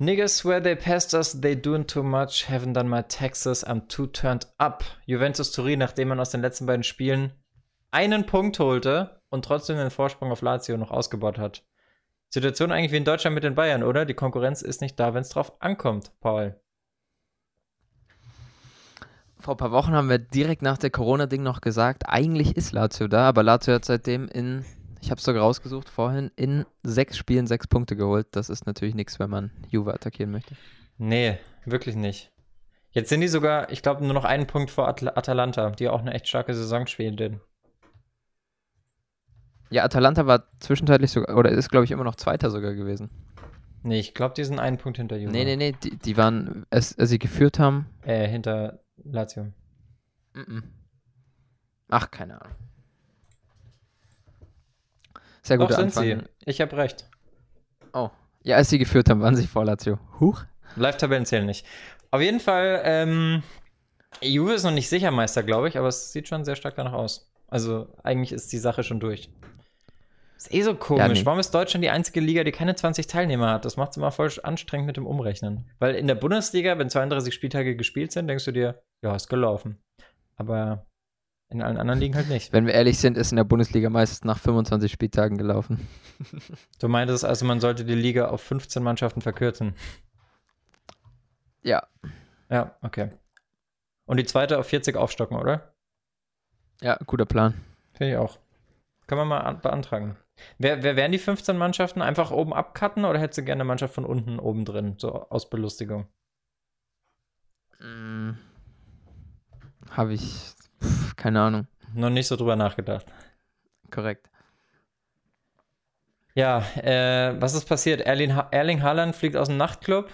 Niggas swear they passed us, they doing too much, haven't done my taxes, I'm too turned up. Juventus Turin, nachdem man aus den letzten beiden Spielen einen Punkt holte und trotzdem den Vorsprung auf Lazio noch ausgebaut hat. Situation eigentlich wie in Deutschland mit den Bayern, oder? Die Konkurrenz ist nicht da, wenn es drauf ankommt, Paul. Vor ein paar Wochen haben wir direkt nach der Corona-Ding noch gesagt, eigentlich ist Lazio da, aber Lazio hat seitdem in ich habe es sogar rausgesucht vorhin, in sechs Spielen sechs Punkte geholt. Das ist natürlich nichts, wenn man Juve attackieren möchte. Nee, wirklich nicht. Jetzt sind die sogar, ich glaube, nur noch einen Punkt vor At Atalanta, die auch eine echt starke Saison spielen. Ja, Atalanta war zwischenzeitlich sogar, oder ist, glaube ich, immer noch Zweiter sogar gewesen. Nee, ich glaube, die sind einen Punkt hinter Juve. Nee, nee, nee, die, die waren, als, als sie geführt haben. Äh, hinter Lazio. Mm -mm. Ach, keine Ahnung. Sehr gut. sind sie. Ich habe recht. Oh. Ja, als sie geführt haben, waren sie vor Lazio. Huch. Live-Tabellen zählen nicht. Auf jeden Fall, ähm, Juve ist noch nicht sicher Meister, glaube ich, aber es sieht schon sehr stark danach aus. Also eigentlich ist die Sache schon durch. Ist eh so komisch. Ja, nee. Warum ist Deutschland die einzige Liga, die keine 20 Teilnehmer hat? Das macht es immer voll anstrengend mit dem Umrechnen. Weil in der Bundesliga, wenn 32 Spieltage gespielt sind, denkst du dir, ja, ist gelaufen. Aber in allen anderen Ligen halt nicht. Wenn wir ehrlich sind, ist in der Bundesliga meistens nach 25 Spieltagen gelaufen. Du meintest also, man sollte die Liga auf 15 Mannschaften verkürzen. Ja. Ja, okay. Und die zweite auf 40 aufstocken, oder? Ja, guter Plan. Finde ich auch. Können wir mal beantragen. Wer, wer wären die 15 Mannschaften? Einfach oben abcutten oder hättest du gerne eine Mannschaft von unten oben drin? So aus Belustigung. Hm. Habe ich keine Ahnung. Noch nicht so drüber nachgedacht. Korrekt. Ja, äh, was ist passiert? Erling, ha Erling Haaland fliegt aus dem Nachtclub.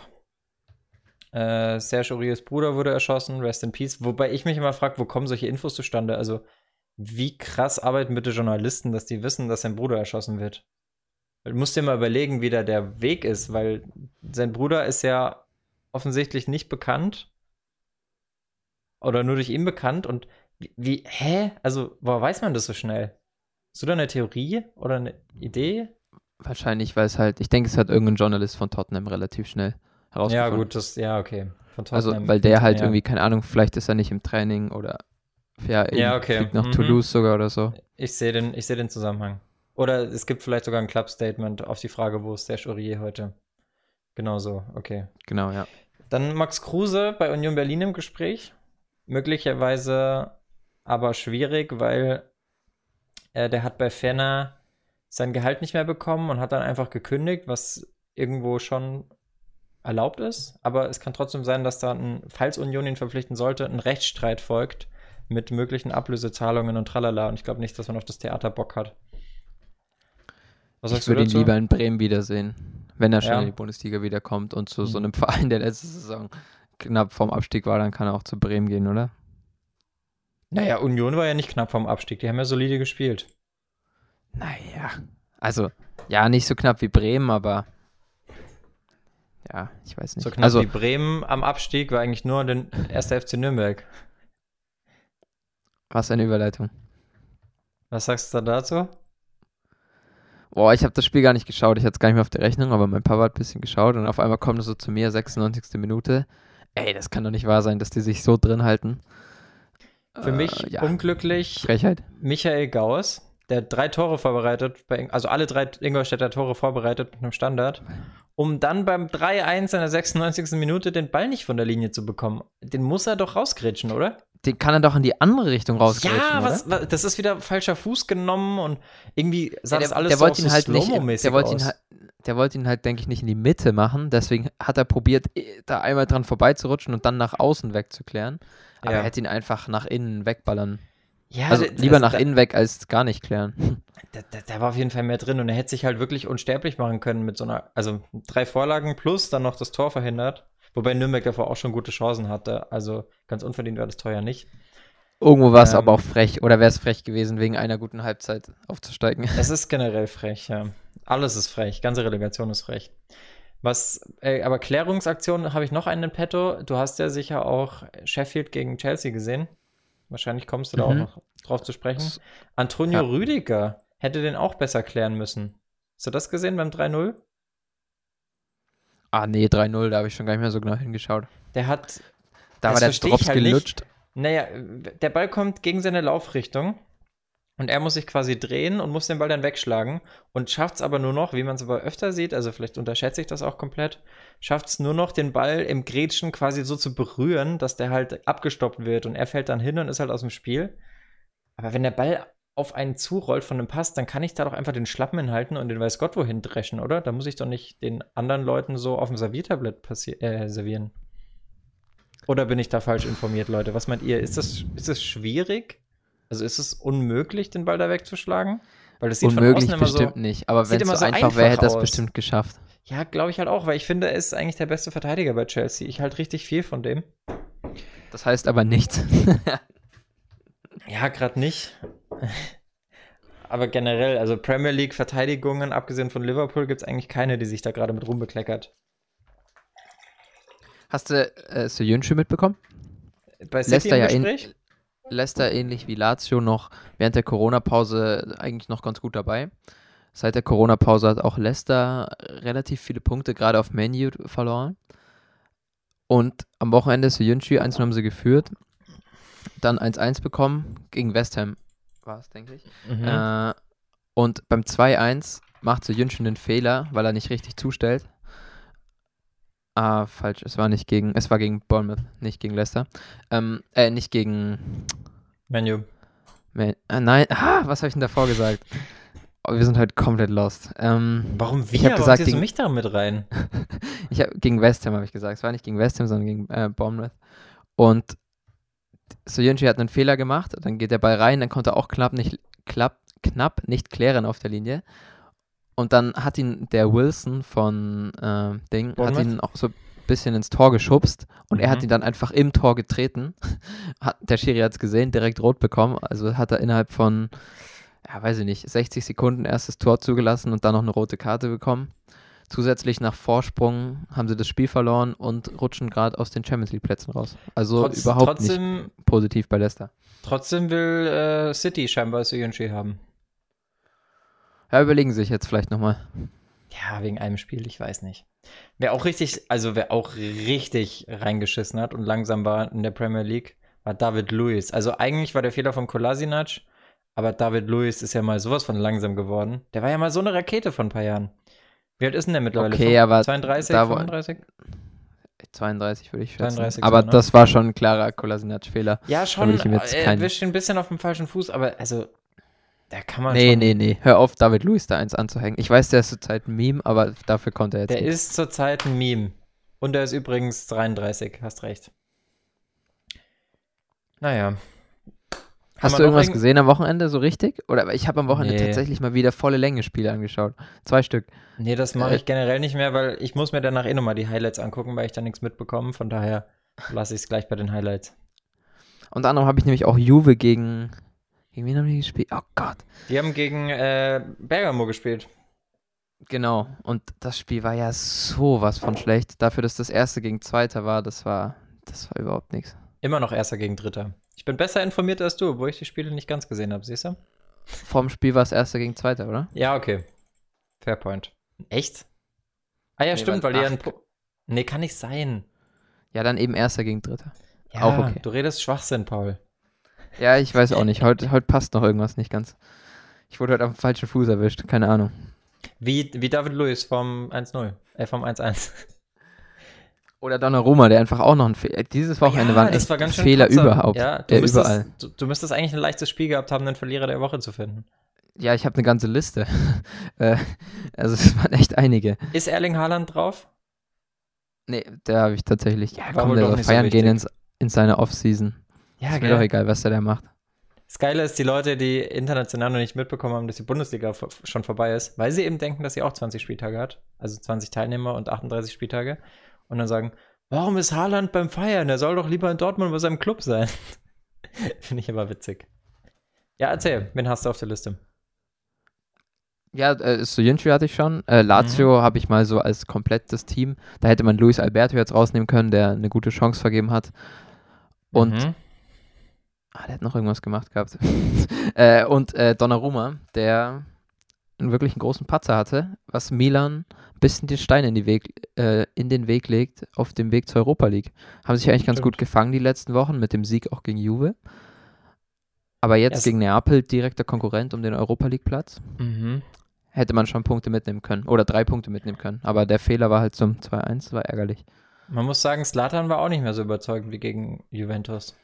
Äh, Serge Auriers Bruder wurde erschossen. Rest in Peace. Wobei ich mich immer frage, wo kommen solche Infos zustande? Also, wie krass arbeiten bitte Journalisten, dass die wissen, dass sein Bruder erschossen wird? Du musst dir mal überlegen, wie da der Weg ist, weil sein Bruder ist ja offensichtlich nicht bekannt oder nur durch ihn bekannt und wie, hä? Also, woher weiß man das so schnell? Hast du da eine Theorie oder eine Idee? Wahrscheinlich, weil es halt, ich denke, es hat irgendein Journalist von Tottenham relativ schnell herausgefunden. Ja, gut, das, ja, okay. also, weil der halt ja. irgendwie, keine Ahnung, vielleicht ist er nicht im Training oder ja, ja okay. fliegt nach mhm. Toulouse sogar oder so. Ich sehe den, seh den Zusammenhang. Oder es gibt vielleicht sogar ein Club-Statement auf die Frage, wo ist der Aurier heute? Genau so, okay. Genau, ja. Dann Max Kruse bei Union Berlin im Gespräch. Möglicherweise aber schwierig, weil äh, der hat bei Fenner sein Gehalt nicht mehr bekommen und hat dann einfach gekündigt, was irgendwo schon erlaubt ist. Aber es kann trotzdem sein, dass da, ein, falls Union ihn verpflichten sollte, ein Rechtsstreit folgt mit möglichen Ablösezahlungen und tralala. Und ich glaube nicht, dass man auf das Theater Bock hat. Was ich würde ihn lieber in Bremen wiedersehen, wenn er schon ja. in die Bundesliga wiederkommt und zu so mhm. einem Verein, der letzte Saison knapp vorm Abstieg war, dann kann er auch zu Bremen gehen, oder? Naja, Union war ja nicht knapp vom Abstieg. Die haben ja solide gespielt. Naja, also, ja, nicht so knapp wie Bremen, aber ja, ich weiß nicht. So knapp also, wie Bremen am Abstieg war eigentlich nur der erste FC Nürnberg. Was eine Überleitung. Was sagst du da dazu? Boah, ich habe das Spiel gar nicht geschaut. Ich hatte es gar nicht mehr auf der Rechnung, aber mein Papa hat ein bisschen geschaut und auf einmal kommt es so zu mir, 96. Minute. Ey, das kann doch nicht wahr sein, dass die sich so drin halten. Für mich äh, ja. unglücklich Frechheit. Michael Gauss, der drei Tore vorbereitet, bei, also alle drei Ingolstädter Tore vorbereitet mit einem Standard, um dann beim 3-1 in der 96. Minute den Ball nicht von der Linie zu bekommen. Den muss er doch rausgrätschen, oder? Den kann er doch in die andere Richtung rausgrätschen, Ja, was, was, das ist wieder falscher Fuß genommen und irgendwie sah ja, der, das alles der so, wollte ihn halt nicht, der wollte ihn halt, der wollte ihn halt, denke ich, nicht in die Mitte machen. Deswegen hat er probiert, da einmal dran vorbeizurutschen und dann nach außen wegzuklären. Aber ja. er hätte ihn einfach nach innen wegballern. Ja, also lieber nach da, innen weg als gar nicht klären. Da, da, da, war auf jeden Fall mehr drin und er hätte sich halt wirklich unsterblich machen können mit so einer, also drei Vorlagen plus dann noch das Tor verhindert. Wobei Nürnberg davor auch schon gute Chancen hatte. Also ganz unverdient war das Tor ja nicht. Irgendwo war es ähm, aber auch frech. Oder wäre es frech gewesen, wegen einer guten Halbzeit aufzusteigen? Es ist generell frech, ja. Alles ist frech. Ganze Relegation ist frech. Was, äh, aber Klärungsaktion habe ich noch einen in petto. Du hast ja sicher auch Sheffield gegen Chelsea gesehen. Wahrscheinlich kommst du da auch mhm. noch drauf zu sprechen. Antonio ja. Rüdiger hätte den auch besser klären müssen. Hast du das gesehen beim 3-0? Ah, nee, 3-0, da habe ich schon gar nicht mehr so genau hingeschaut. Der hat. Da war der Drops halt gelutscht. Nicht. Naja, der Ball kommt gegen seine Laufrichtung und er muss sich quasi drehen und muss den Ball dann wegschlagen und schafft es aber nur noch, wie man es aber öfter sieht, also vielleicht unterschätze ich das auch komplett, schafft es nur noch, den Ball im Gretchen quasi so zu berühren, dass der halt abgestoppt wird und er fällt dann hin und ist halt aus dem Spiel. Aber wenn der Ball auf einen zurollt von einem Pass, dann kann ich da doch einfach den Schlappen hinhalten und den weiß Gott wohin dreschen, oder? Da muss ich doch nicht den anderen Leuten so auf dem Serviertablett äh, servieren. Oder bin ich da falsch informiert, Leute? Was meint ihr? Ist das, ist das schwierig? Also ist es unmöglich, den Ball da wegzuschlagen? Weil das sieht unmöglich von bestimmt so, nicht. Aber wenn es so, so einfach wäre, hätte es bestimmt geschafft. Ja, glaube ich halt auch, weil ich finde, er ist eigentlich der beste Verteidiger bei Chelsea. Ich halte richtig viel von dem. Das heißt aber nichts. ja, gerade nicht. aber generell, also Premier League Verteidigungen, abgesehen von Liverpool, gibt es eigentlich keine, die sich da gerade mit rumbekleckert. Hast du äh, Soyuncu mitbekommen? Bei City Leicester im Gespräch? Leicester ähnlich wie Lazio noch während der Corona-Pause eigentlich noch ganz gut dabei. Seit der Corona-Pause hat auch Leicester relativ viele Punkte gerade auf Menu verloren. Und am Wochenende Soyuncu 1 haben sie geführt, dann 1-1 bekommen gegen West Ham war es, denke ich. Mhm. Äh, und beim 2-1 macht Soyuncu einen Fehler, weil er nicht richtig zustellt Ah, falsch. Es war nicht gegen, es war gegen Bournemouth, nicht gegen Leicester. Ähm, äh, nicht gegen Menu. Man, ah, nein, ah, was habe ich denn davor gesagt? Oh, wir sind heute komplett lost. Ähm, Warum wir? Ich habe gesagt, gegen, du mich da mit rein? ich habe gegen West Ham habe ich gesagt. Es war nicht gegen West Ham, sondern gegen äh, Bournemouth. Und Soyunchi hat einen Fehler gemacht, dann geht der Ball rein, dann konnte er auch knapp nicht, klapp, knapp nicht klären auf der Linie. Und dann hat ihn der Wilson von äh, Ding, Bournemouth? hat ihn auch so ein bisschen ins Tor geschubst und mhm. er hat mhm. ihn dann einfach im Tor getreten. Hat, der Schiri hat es gesehen, direkt rot bekommen. Also hat er innerhalb von, ja, weiß ich nicht, 60 Sekunden erstes Tor zugelassen und dann noch eine rote Karte bekommen. Zusätzlich nach Vorsprung haben sie das Spiel verloren und rutschen gerade aus den Champions League Plätzen raus. Also Trotz, überhaupt trotzdem, nicht positiv bei Leicester. Trotzdem will äh, City scheinbar Syunchi haben. Ja, überlegen Sie sich jetzt vielleicht nochmal. Ja, wegen einem Spiel, ich weiß nicht. Wer auch richtig, also wer auch richtig reingeschissen hat und langsam war in der Premier League, war David Luiz. Also eigentlich war der Fehler von Kolasinac, aber David Luiz ist ja mal sowas von langsam geworden. Der war ja mal so eine Rakete von ein paar Jahren. Wie alt ist denn der mittlerweile? Okay, aber 32, da 35? 32 würde ich schätzen. 32 aber so, ne? das war schon ein klarer Kolasinac-Fehler. Ja, schon. Er wischt ein bisschen auf dem falschen Fuß, aber also da kann man Nee, schon nee, nee. Hör auf, David Luiz da eins anzuhängen. Ich weiß, der ist zurzeit ein Meme, aber dafür konnte er jetzt Der nicht. ist zurzeit ein Meme. Und er ist übrigens 33, hast recht. Naja. Hast du irgendwas gesehen am Wochenende so richtig? Oder ich habe am Wochenende nee. tatsächlich mal wieder volle Länge Spiele angeschaut. Zwei Stück. Nee, das mache äh, ich generell nicht mehr, weil ich muss mir danach eh nochmal die Highlights angucken, weil ich da nichts mitbekomme. Von daher lasse ich es gleich bei den Highlights. Unter anderem habe ich nämlich auch Juve gegen gegen wen haben die gespielt? Oh Gott. Die haben gegen äh, Bergamo gespielt. Genau. Und das Spiel war ja sowas von schlecht. Dafür, dass das erste gegen Zweiter war, das war, das war überhaupt nichts. Immer noch Erster gegen Dritter. Ich bin besser informiert als du, obwohl ich die Spiele nicht ganz gesehen habe, siehst du? Vorm Spiel war es Erster gegen Zweiter, oder? Ja, okay. Fair point. Echt? Ah ja, nee, stimmt, weil die ja Nee, kann nicht sein. Ja, dann eben Erster gegen Dritter. Ja, auch okay. Du redest Schwachsinn, Paul. Ja, ich weiß auch nicht. Heute, heute passt noch irgendwas nicht ganz. Ich wurde heute am falschen Fuß erwischt. Keine Ahnung. Wie, wie David Lewis vom 1-0. Äh, vom 1-1. Oder Donnarumma, der einfach auch noch ein Fehler. Dieses Wochenende ja, waren echt war Fehler Patzer. überhaupt. Ja, du, müsstest, überall. Du, du, müsstest eigentlich ein leichtes Spiel gehabt haben, einen Verlierer der Woche zu finden. Ja, ich habe eine ganze Liste. Äh, also es waren echt einige. Ist Erling Haaland drauf? Nee, der habe ich tatsächlich. Ja, komm, der soll feiern so gehen ins, in seine Offseason. Ja, ist mir doch egal, was der da macht. Das Geile ist, die Leute, die international noch nicht mitbekommen haben, dass die Bundesliga schon vorbei ist, weil sie eben denken, dass sie auch 20 Spieltage hat, also 20 Teilnehmer und 38 Spieltage, und dann sagen, warum ist Haaland beim Feiern? Er soll doch lieber in Dortmund bei seinem Club sein. Finde ich aber witzig. Ja, erzähl, wen hast du auf der Liste? Ja, äh, Soyuncu hatte ich schon. Äh, Lazio mhm. habe ich mal so als komplettes Team. Da hätte man Luis Alberto jetzt rausnehmen können, der eine gute Chance vergeben hat. Und mhm. Ah, der hat noch irgendwas gemacht gehabt. äh, und äh, Donnarumma, der einen wirklich großen Patzer hatte, was Milan ein bisschen den Stein in, die Weg, äh, in den Weg legt auf dem Weg zur Europa League. Haben sich eigentlich ganz gut gefangen die letzten Wochen mit dem Sieg auch gegen Juve. Aber jetzt es gegen Neapel direkter Konkurrent um den Europa League Platz. Mhm. Hätte man schon Punkte mitnehmen können oder drei Punkte mitnehmen können. Aber der Fehler war halt zum 2-1, war ärgerlich. Man muss sagen, Slatan war auch nicht mehr so überzeugend wie gegen Juventus.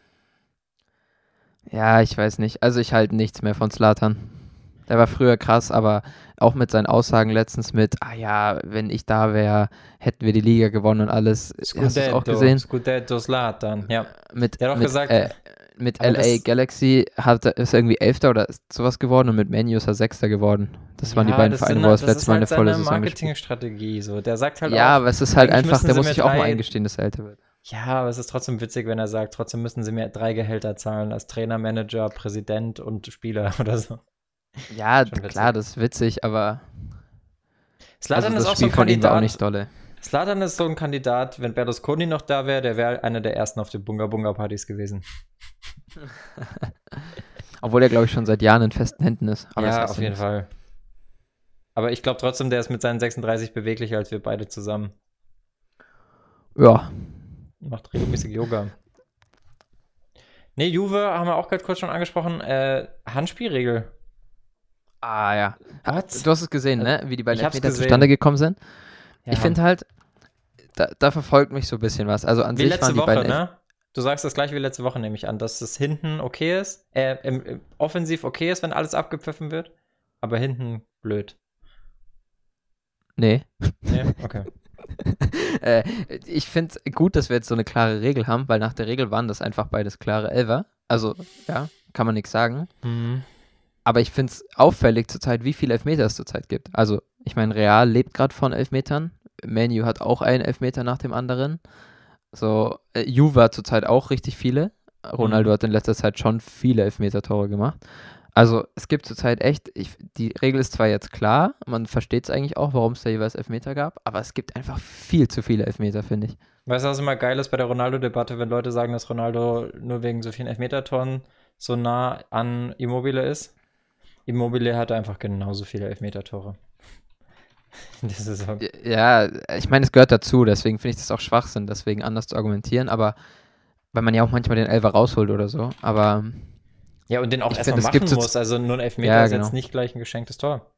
Ja, ich weiß nicht. Also ich halte nichts mehr von Slatan. Der war früher krass, aber auch mit seinen Aussagen letztens mit, ah ja, wenn ich da wäre, hätten wir die Liga gewonnen und alles. Scudetto, Hast du auch gesehen? Scudetto Slatan, ja. Mit, Der hat auch mit, gesagt, äh, mit LA Galaxy hat, ist er irgendwie Elfter oder sowas geworden und mit Manu ist er Sechster geworden. Das waren die beiden Vereine, wo er das letzte Mal eine volle Saison Marketingstrategie so. Der sagt halt Ja, auch, aber es ist halt einfach, der muss sich auch mal eingestehen, dass er älter wird. Ja, aber es ist trotzdem witzig, wenn er sagt, trotzdem müssen sie mir drei Gehälter zahlen als Trainer, Manager, Präsident und Spieler oder so. Ja, klar, das ist witzig, aber Slatan also ist auch so ein Kandidat. Auch nicht dolle. Slatan ist so ein Kandidat, wenn Berlusconi noch da wäre, der wäre einer der ersten auf den Bunga Bunga Partys gewesen. Obwohl er, glaube ich, schon seit Jahren in festen Händen ist. Aber ja, auf jeden Fall. Aber ich glaube trotzdem, der ist mit seinen 36 beweglicher als wir beide zusammen. Ja. Macht regelmäßig Yoga. Nee, Juve haben wir auch gerade kurz schon angesprochen. Äh, Handspielregel. Ah ja. What? Du hast es gesehen, ne? Wie die beiden Elfmeter zustande gekommen sind. Ja. Ich finde halt, da, da, verfolgt mich so ein bisschen was. Also an wie sich letzte waren die Woche, beiden ne? Du sagst das gleich wie letzte Woche, nehme ich an, dass es hinten okay ist, äh, im, im, offensiv okay ist, wenn alles abgepfiffen wird, aber hinten blöd. Nee. Nee, okay. äh, ich finde es gut, dass wir jetzt so eine klare Regel haben, weil nach der Regel waren das einfach beides klare Elver. Also, ja, kann man nichts sagen. Mhm. Aber ich finde es auffällig zurzeit, wie viele Elfmeter es zurzeit gibt. Also, ich meine, Real lebt gerade von Elfmetern. Manu hat auch einen Elfmeter nach dem anderen. So, äh, Juve hat zurzeit auch richtig viele. Ronaldo mhm. hat in letzter Zeit schon viele Elfmeter-Tore gemacht. Also es gibt zurzeit echt, ich, die Regel ist zwar jetzt klar, man versteht es eigentlich auch, warum es da jeweils Elfmeter gab, aber es gibt einfach viel zu viele Elfmeter, finde ich. Weißt du, was immer geil ist bei der Ronaldo-Debatte, wenn Leute sagen, dass Ronaldo nur wegen so vielen Elfmeter-Toren so nah an Immobile ist? Immobile hatte einfach genauso viele Elfmeter-Tore. Ja, ich meine, es gehört dazu, deswegen finde ich das auch Schwachsinn, deswegen anders zu argumentieren, aber weil man ja auch manchmal den Elfer rausholt oder so, aber ja, und den auch erstmal machen muss. Also nur ein Elfmeter ja, genau. ist jetzt nicht gleich ein geschenktes Tor.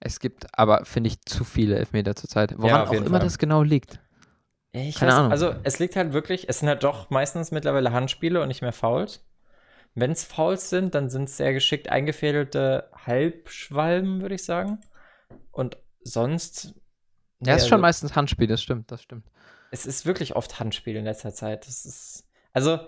Es gibt aber, finde ich, zu viele Elfmeter zurzeit. Woran ja, auch immer Fall. das genau liegt. Ich Keine weiß, Ahnung. Also es liegt halt wirklich, es sind halt doch meistens mittlerweile Handspiele und nicht mehr Fouls. Wenn es Fouls sind, dann sind es sehr geschickt eingefädelte Halbschwalben, würde ich sagen. Und sonst. Ja, es ist schon meistens Handspiel, das stimmt, das stimmt. Es ist wirklich oft Handspiel in letzter Zeit. Das ist. Also,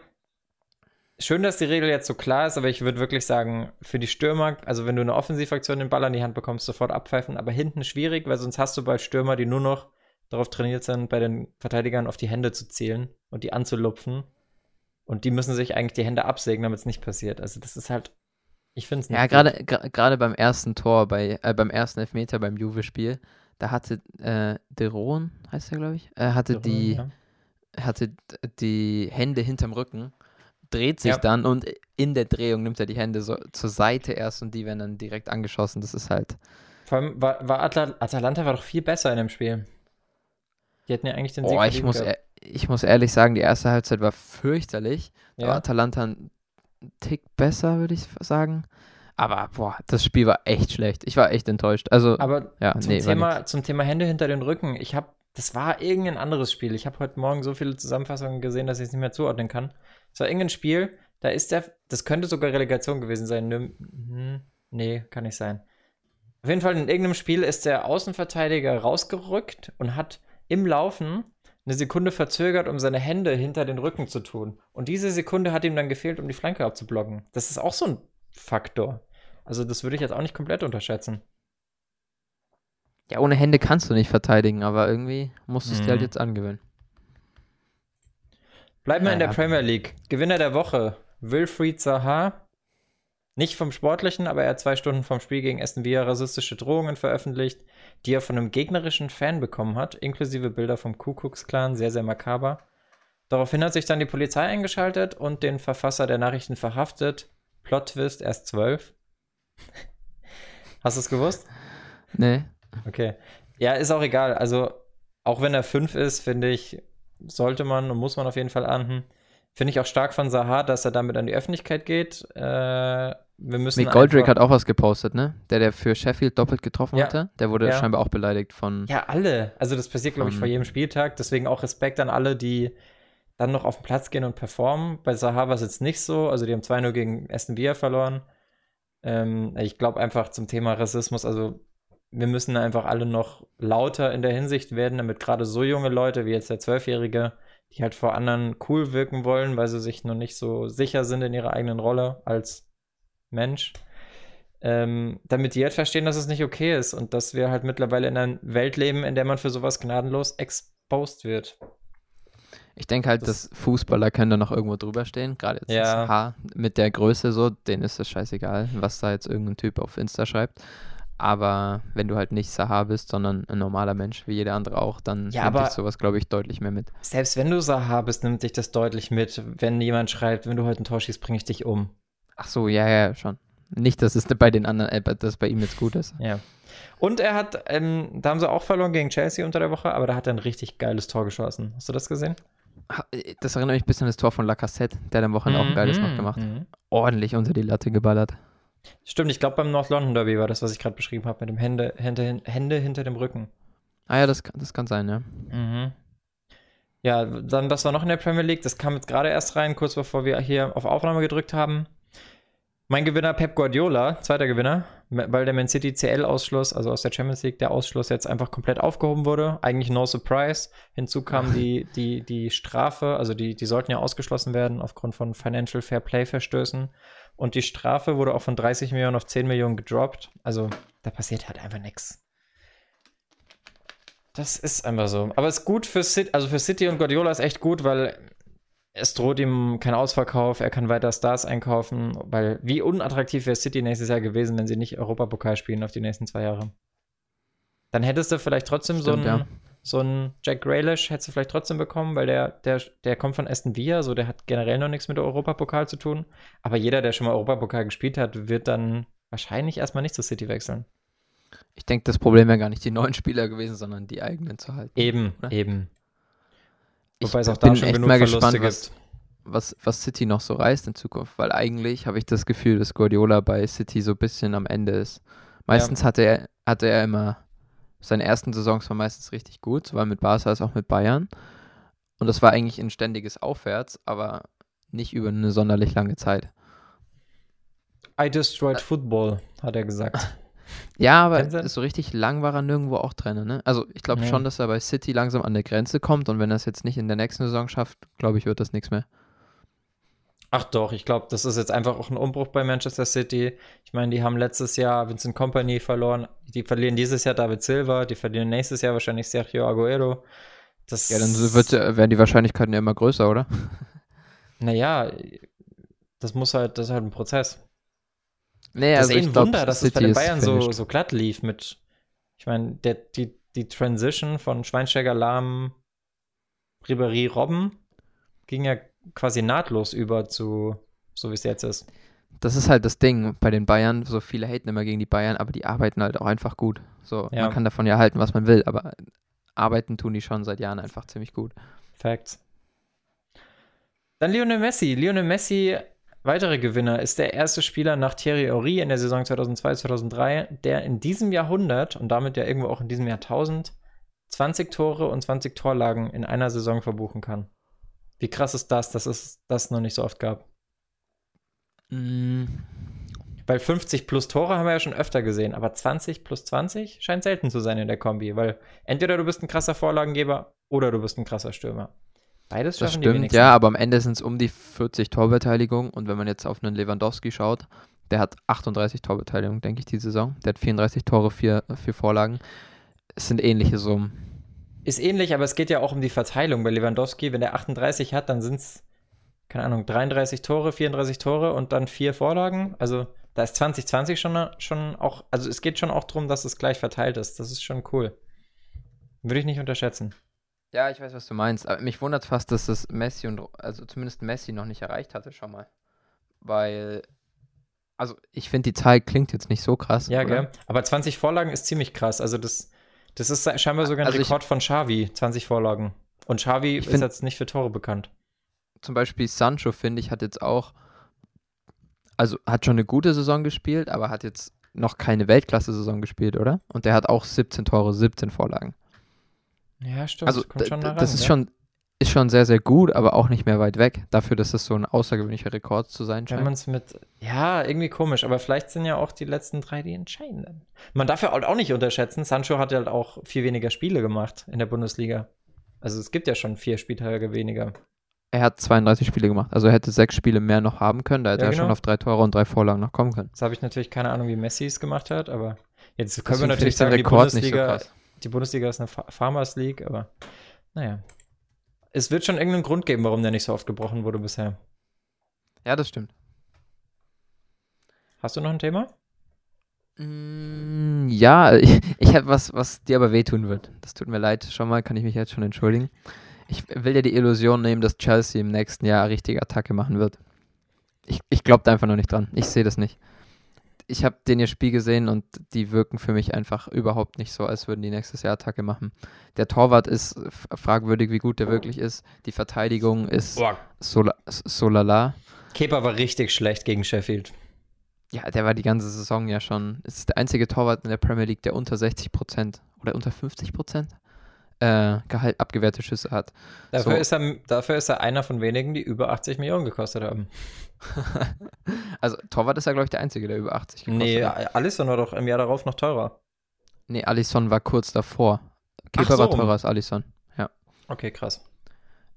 schön, dass die Regel jetzt so klar ist, aber ich würde wirklich sagen, für die Stürmer, also wenn du eine Offensivaktion den Ball an die Hand bekommst, sofort abpfeifen, aber hinten schwierig, weil sonst hast du bei Stürmer, die nur noch darauf trainiert sind, bei den Verteidigern auf die Hände zu zählen und die anzulupfen. Und die müssen sich eigentlich die Hände absägen, damit es nicht passiert. Also das ist halt, ich finde es nicht. Ja, gerade gerade beim ersten Tor, bei, äh, beim ersten Elfmeter beim Juve-Spiel, da hatte äh, Deron, heißt er, glaube ich, äh, hatte Deron, die ja. hatte die Hände hinterm Rücken dreht sich ja. dann und in der Drehung nimmt er die Hände so zur Seite erst und die werden dann direkt angeschossen. Das ist halt. Vor allem war, war Atal Atalanta war doch viel besser in dem Spiel. Die hätten ja eigentlich den Sieg oh, ich muss, e ich muss ehrlich sagen, die erste Halbzeit war fürchterlich. Ja. war Atalanta ein Tick besser, würde ich sagen. Aber boah, das Spiel war echt schlecht. Ich war echt enttäuscht. Also, aber ja, zum, nee, Thema, zum Thema Hände hinter den Rücken. Ich habe, das war irgendein anderes Spiel. Ich habe heute Morgen so viele Zusammenfassungen gesehen, dass ich es nicht mehr zuordnen kann. Es war irgendein Spiel, da ist der, das könnte sogar Relegation gewesen sein. Hm, nee, kann nicht sein. Auf jeden Fall in irgendeinem Spiel ist der Außenverteidiger rausgerückt und hat im Laufen eine Sekunde verzögert, um seine Hände hinter den Rücken zu tun. Und diese Sekunde hat ihm dann gefehlt, um die Flanke abzublocken. Das ist auch so ein Faktor. Also das würde ich jetzt auch nicht komplett unterschätzen. Ja, ohne Hände kannst du nicht verteidigen, aber irgendwie musst du es mhm. dir halt jetzt angewöhnen. Bleiben wir in der Premier League. Gewinner der Woche, Wilfried Zaha. Nicht vom Sportlichen, aber er hat zwei Stunden vom Spiel gegen Aston Villa rassistische Drohungen veröffentlicht, die er von einem gegnerischen Fan bekommen hat, inklusive Bilder vom Ku Klux Klan, sehr, sehr makaber. Daraufhin hat sich dann die Polizei eingeschaltet und den Verfasser der Nachrichten verhaftet. Plot Twist, erst zwölf. Hast du es gewusst? Nee. Okay. Ja, ist auch egal. Also, auch wenn er 5 ist, finde ich, sollte man und muss man auf jeden Fall ahnden. Finde ich auch stark von Sahar, dass er damit an die Öffentlichkeit geht. Äh, wir müssen Mick Goldrick hat auch was gepostet, ne? Der, der für Sheffield doppelt getroffen ja. hatte, der wurde ja. scheinbar auch beleidigt von. Ja, alle. Also, das passiert, glaube ich, vor jedem Spieltag. Deswegen auch Respekt an alle, die dann noch auf den Platz gehen und performen. Bei Sahar war es jetzt nicht so. Also, die haben 2-0 gegen Aston Villa verloren. Ähm, ich glaube einfach zum Thema Rassismus, also wir müssen einfach alle noch lauter in der Hinsicht werden, damit gerade so junge Leute wie jetzt der Zwölfjährige, die halt vor anderen cool wirken wollen, weil sie sich noch nicht so sicher sind in ihrer eigenen Rolle als Mensch, ähm, damit die halt verstehen, dass es nicht okay ist und dass wir halt mittlerweile in einer Welt leben, in der man für sowas gnadenlos exposed wird. Ich denke halt, das dass Fußballer können da noch irgendwo drüber stehen. Gerade jetzt ja. das Haar mit der Größe so, denen ist das scheißegal, was da jetzt irgendein Typ auf Insta schreibt. Aber wenn du halt nicht Sahar bist, sondern ein normaler Mensch, wie jeder andere auch, dann ja, nimmt dich sowas, glaube ich, deutlich mehr mit. Selbst wenn du Sahar bist, nimmt dich das deutlich mit. Wenn jemand schreibt, wenn du heute ein Tor schießt, bringe ich dich um. Ach so, ja, ja, schon. Nicht, dass es bei den anderen, äh, dass bei ihm jetzt gut ist. Ja. Und er hat, ähm, da haben sie auch verloren gegen Chelsea unter der Woche, aber da hat er ein richtig geiles Tor geschossen. Hast du das gesehen? Äh, das erinnert mich ein bisschen an das Tor von Lacassette. Der hat am Wochenende mhm, auch ein geiles noch mhm, gemacht. Mhm. Ordentlich unter die Latte geballert. Stimmt, ich glaube beim North London Derby war das, was ich gerade beschrieben habe, mit dem Hände, Hände, Hände hinter dem Rücken. Ah ja, das, das kann sein, ja. Mhm. Ja, dann, was war noch in der Premier League? Das kam jetzt gerade erst rein, kurz bevor wir hier auf Aufnahme gedrückt haben. Mein Gewinner Pep Guardiola, zweiter Gewinner, weil der Man City CL-Ausschluss, also aus der Champions League, der Ausschluss jetzt einfach komplett aufgehoben wurde. Eigentlich no surprise. Hinzu kam die, die, die Strafe, also die, die sollten ja ausgeschlossen werden aufgrund von Financial Fair Play-Verstößen. Und die Strafe wurde auch von 30 Millionen auf 10 Millionen gedroppt. Also da passiert halt einfach nichts. Das ist einfach so. Aber es ist gut für City, also für City und Guardiola ist echt gut, weil es droht ihm kein Ausverkauf, er kann weiter Stars einkaufen, weil wie unattraktiv wäre City nächstes Jahr gewesen, wenn sie nicht Europapokal spielen auf die nächsten zwei Jahre. Dann hättest du vielleicht trotzdem Stimmt, so einen ja. So einen Jack Grealish hättest du vielleicht trotzdem bekommen, weil der, der, der kommt von Aston Villa, so der hat generell noch nichts mit Europapokal zu tun. Aber jeder, der schon mal Europapokal gespielt hat, wird dann wahrscheinlich erstmal nicht zu City wechseln. Ich denke, das Problem wäre gar nicht die neuen Spieler gewesen, sondern die eigenen zu halten. Eben, oder? eben. Wobei es auch da schon genug mal Verluste gespannt, was, was, was City noch so reißt in Zukunft, weil eigentlich habe ich das Gefühl, dass Guardiola bei City so ein bisschen am Ende ist. Meistens ja. hatte, er, hatte er immer, seine ersten Saisons waren meistens richtig gut, sowohl mit Barca als auch mit Bayern. Und das war eigentlich ein ständiges Aufwärts, aber nicht über eine sonderlich lange Zeit. I destroyed football, hat er gesagt. Ja, aber so richtig lang war er nirgendwo auch drin. Ne? Also ich glaube nee. schon, dass er bei City langsam an der Grenze kommt und wenn er es jetzt nicht in der nächsten Saison schafft, glaube ich, wird das nichts mehr. Ach doch, ich glaube, das ist jetzt einfach auch ein Umbruch bei Manchester City. Ich meine, die haben letztes Jahr Vincent Company verloren, die verlieren dieses Jahr David Silva, die verlieren nächstes Jahr wahrscheinlich Sergio Aguero. Das ja, dann wird, werden die Wahrscheinlichkeiten ja immer größer, oder? Naja, das muss halt, das ist halt ein Prozess. Nee, das also ist eh ein Wunder, dass City es bei den Bayern so, so glatt lief mit, ich meine, die, die Transition von Schweinsteiger, Lahm, Ribéry, Robben ging ja quasi nahtlos über zu so wie es jetzt ist. Das ist halt das Ding bei den Bayern. So viele haten immer gegen die Bayern, aber die arbeiten halt auch einfach gut. So, ja. man kann davon ja halten, was man will, aber arbeiten tun die schon seit Jahren einfach ziemlich gut. Facts. Dann Lionel Messi. Lionel Messi Weitere Gewinner ist der erste Spieler nach Thierry Henry in der Saison 2002-2003, der in diesem Jahrhundert und damit ja irgendwo auch in diesem Jahrtausend 20 Tore und 20 Torlagen in einer Saison verbuchen kann. Wie krass ist das, dass es das noch nicht so oft gab? Mm. Weil 50 plus Tore haben wir ja schon öfter gesehen, aber 20 plus 20 scheint selten zu sein in der Kombi, weil entweder du bist ein krasser Vorlagengeber oder du bist ein krasser Stürmer. Beides das stimmt, ja, aber am Ende sind es um die 40 Torbeteiligungen und wenn man jetzt auf einen Lewandowski schaut, der hat 38 Torbeteiligungen, denke ich, die Saison. Der hat 34 Tore, vier, vier Vorlagen. Es sind ähnliche Summen. Ist ähnlich, aber es geht ja auch um die Verteilung bei Lewandowski. Wenn der 38 hat, dann sind es, keine Ahnung, 33 Tore, 34 Tore und dann vier Vorlagen. Also da ist 2020 schon, schon auch, also es geht schon auch darum, dass es gleich verteilt ist. Das ist schon cool. Würde ich nicht unterschätzen. Ja, ich weiß, was du meinst. Aber mich wundert fast, dass das Messi und, also zumindest Messi noch nicht erreicht hatte schon mal. Weil Also ich finde, die Zahl klingt jetzt nicht so krass. Ja, oder? gell? Aber 20 Vorlagen ist ziemlich krass. Also das, das ist scheinbar sogar ein also Rekord ich, von Xavi, 20 Vorlagen. Und Xavi ist find, jetzt nicht für Tore bekannt. Zum Beispiel Sancho, finde ich, hat jetzt auch, also hat schon eine gute Saison gespielt, aber hat jetzt noch keine Weltklasse-Saison gespielt, oder? Und der hat auch 17 Tore, 17 Vorlagen. Ja, stimmt. Also das, ran, ist ja? schon ist schon sehr, sehr gut, aber auch nicht mehr weit weg, dafür, dass es so ein außergewöhnlicher Rekord zu sein scheint. Wenn man es mit, ja, irgendwie komisch, aber vielleicht sind ja auch die letzten drei die entscheidenden. Man darf ja halt auch nicht unterschätzen, Sancho hat ja halt auch viel weniger Spiele gemacht in der Bundesliga. Also es gibt ja schon vier Spieltage weniger. Er hat 32 Spiele gemacht, also er hätte sechs Spiele mehr noch haben können, da hätte ja, er genau. schon auf drei Tore und drei Vorlagen noch kommen können. Jetzt habe ich natürlich keine Ahnung, wie Messi es gemacht hat, aber jetzt können wir natürlich sagen, die Bundesliga, so die Bundesliga ist eine Farmers League, aber naja, es wird schon irgendeinen Grund geben, warum der nicht so oft gebrochen wurde bisher. Ja, das stimmt. Hast du noch ein Thema? Mm, ja, ich, ich habe was, was dir aber wehtun wird. Das tut mir leid. Schon mal kann ich mich jetzt schon entschuldigen. Ich will dir die Illusion nehmen, dass Chelsea im nächsten Jahr richtige Attacke machen wird. Ich, ich glaube da einfach noch nicht dran. Ich sehe das nicht ich habe den ihr Spiel gesehen und die wirken für mich einfach überhaupt nicht so, als würden die nächstes Jahr Attacke machen. Der Torwart ist fragwürdig, wie gut der wirklich ist. Die Verteidigung ist so, so lala. Kepa war richtig schlecht gegen Sheffield. Ja, der war die ganze Saison ja schon. Es ist der einzige Torwart in der Premier League, der unter 60 Prozent oder unter 50 Prozent äh, Gehalt, abgewehrte Schüsse hat. Dafür, so. ist er, dafür ist er einer von wenigen, die über 80 Millionen gekostet haben. also Torwart ist ja, glaube ich, der Einzige, der über 80 gekostet nee, hat. Nee, Alisson war doch im Jahr darauf noch teurer. Nee, Alisson war kurz davor. Keeper so. war teurer als Alisson, ja. Okay, krass.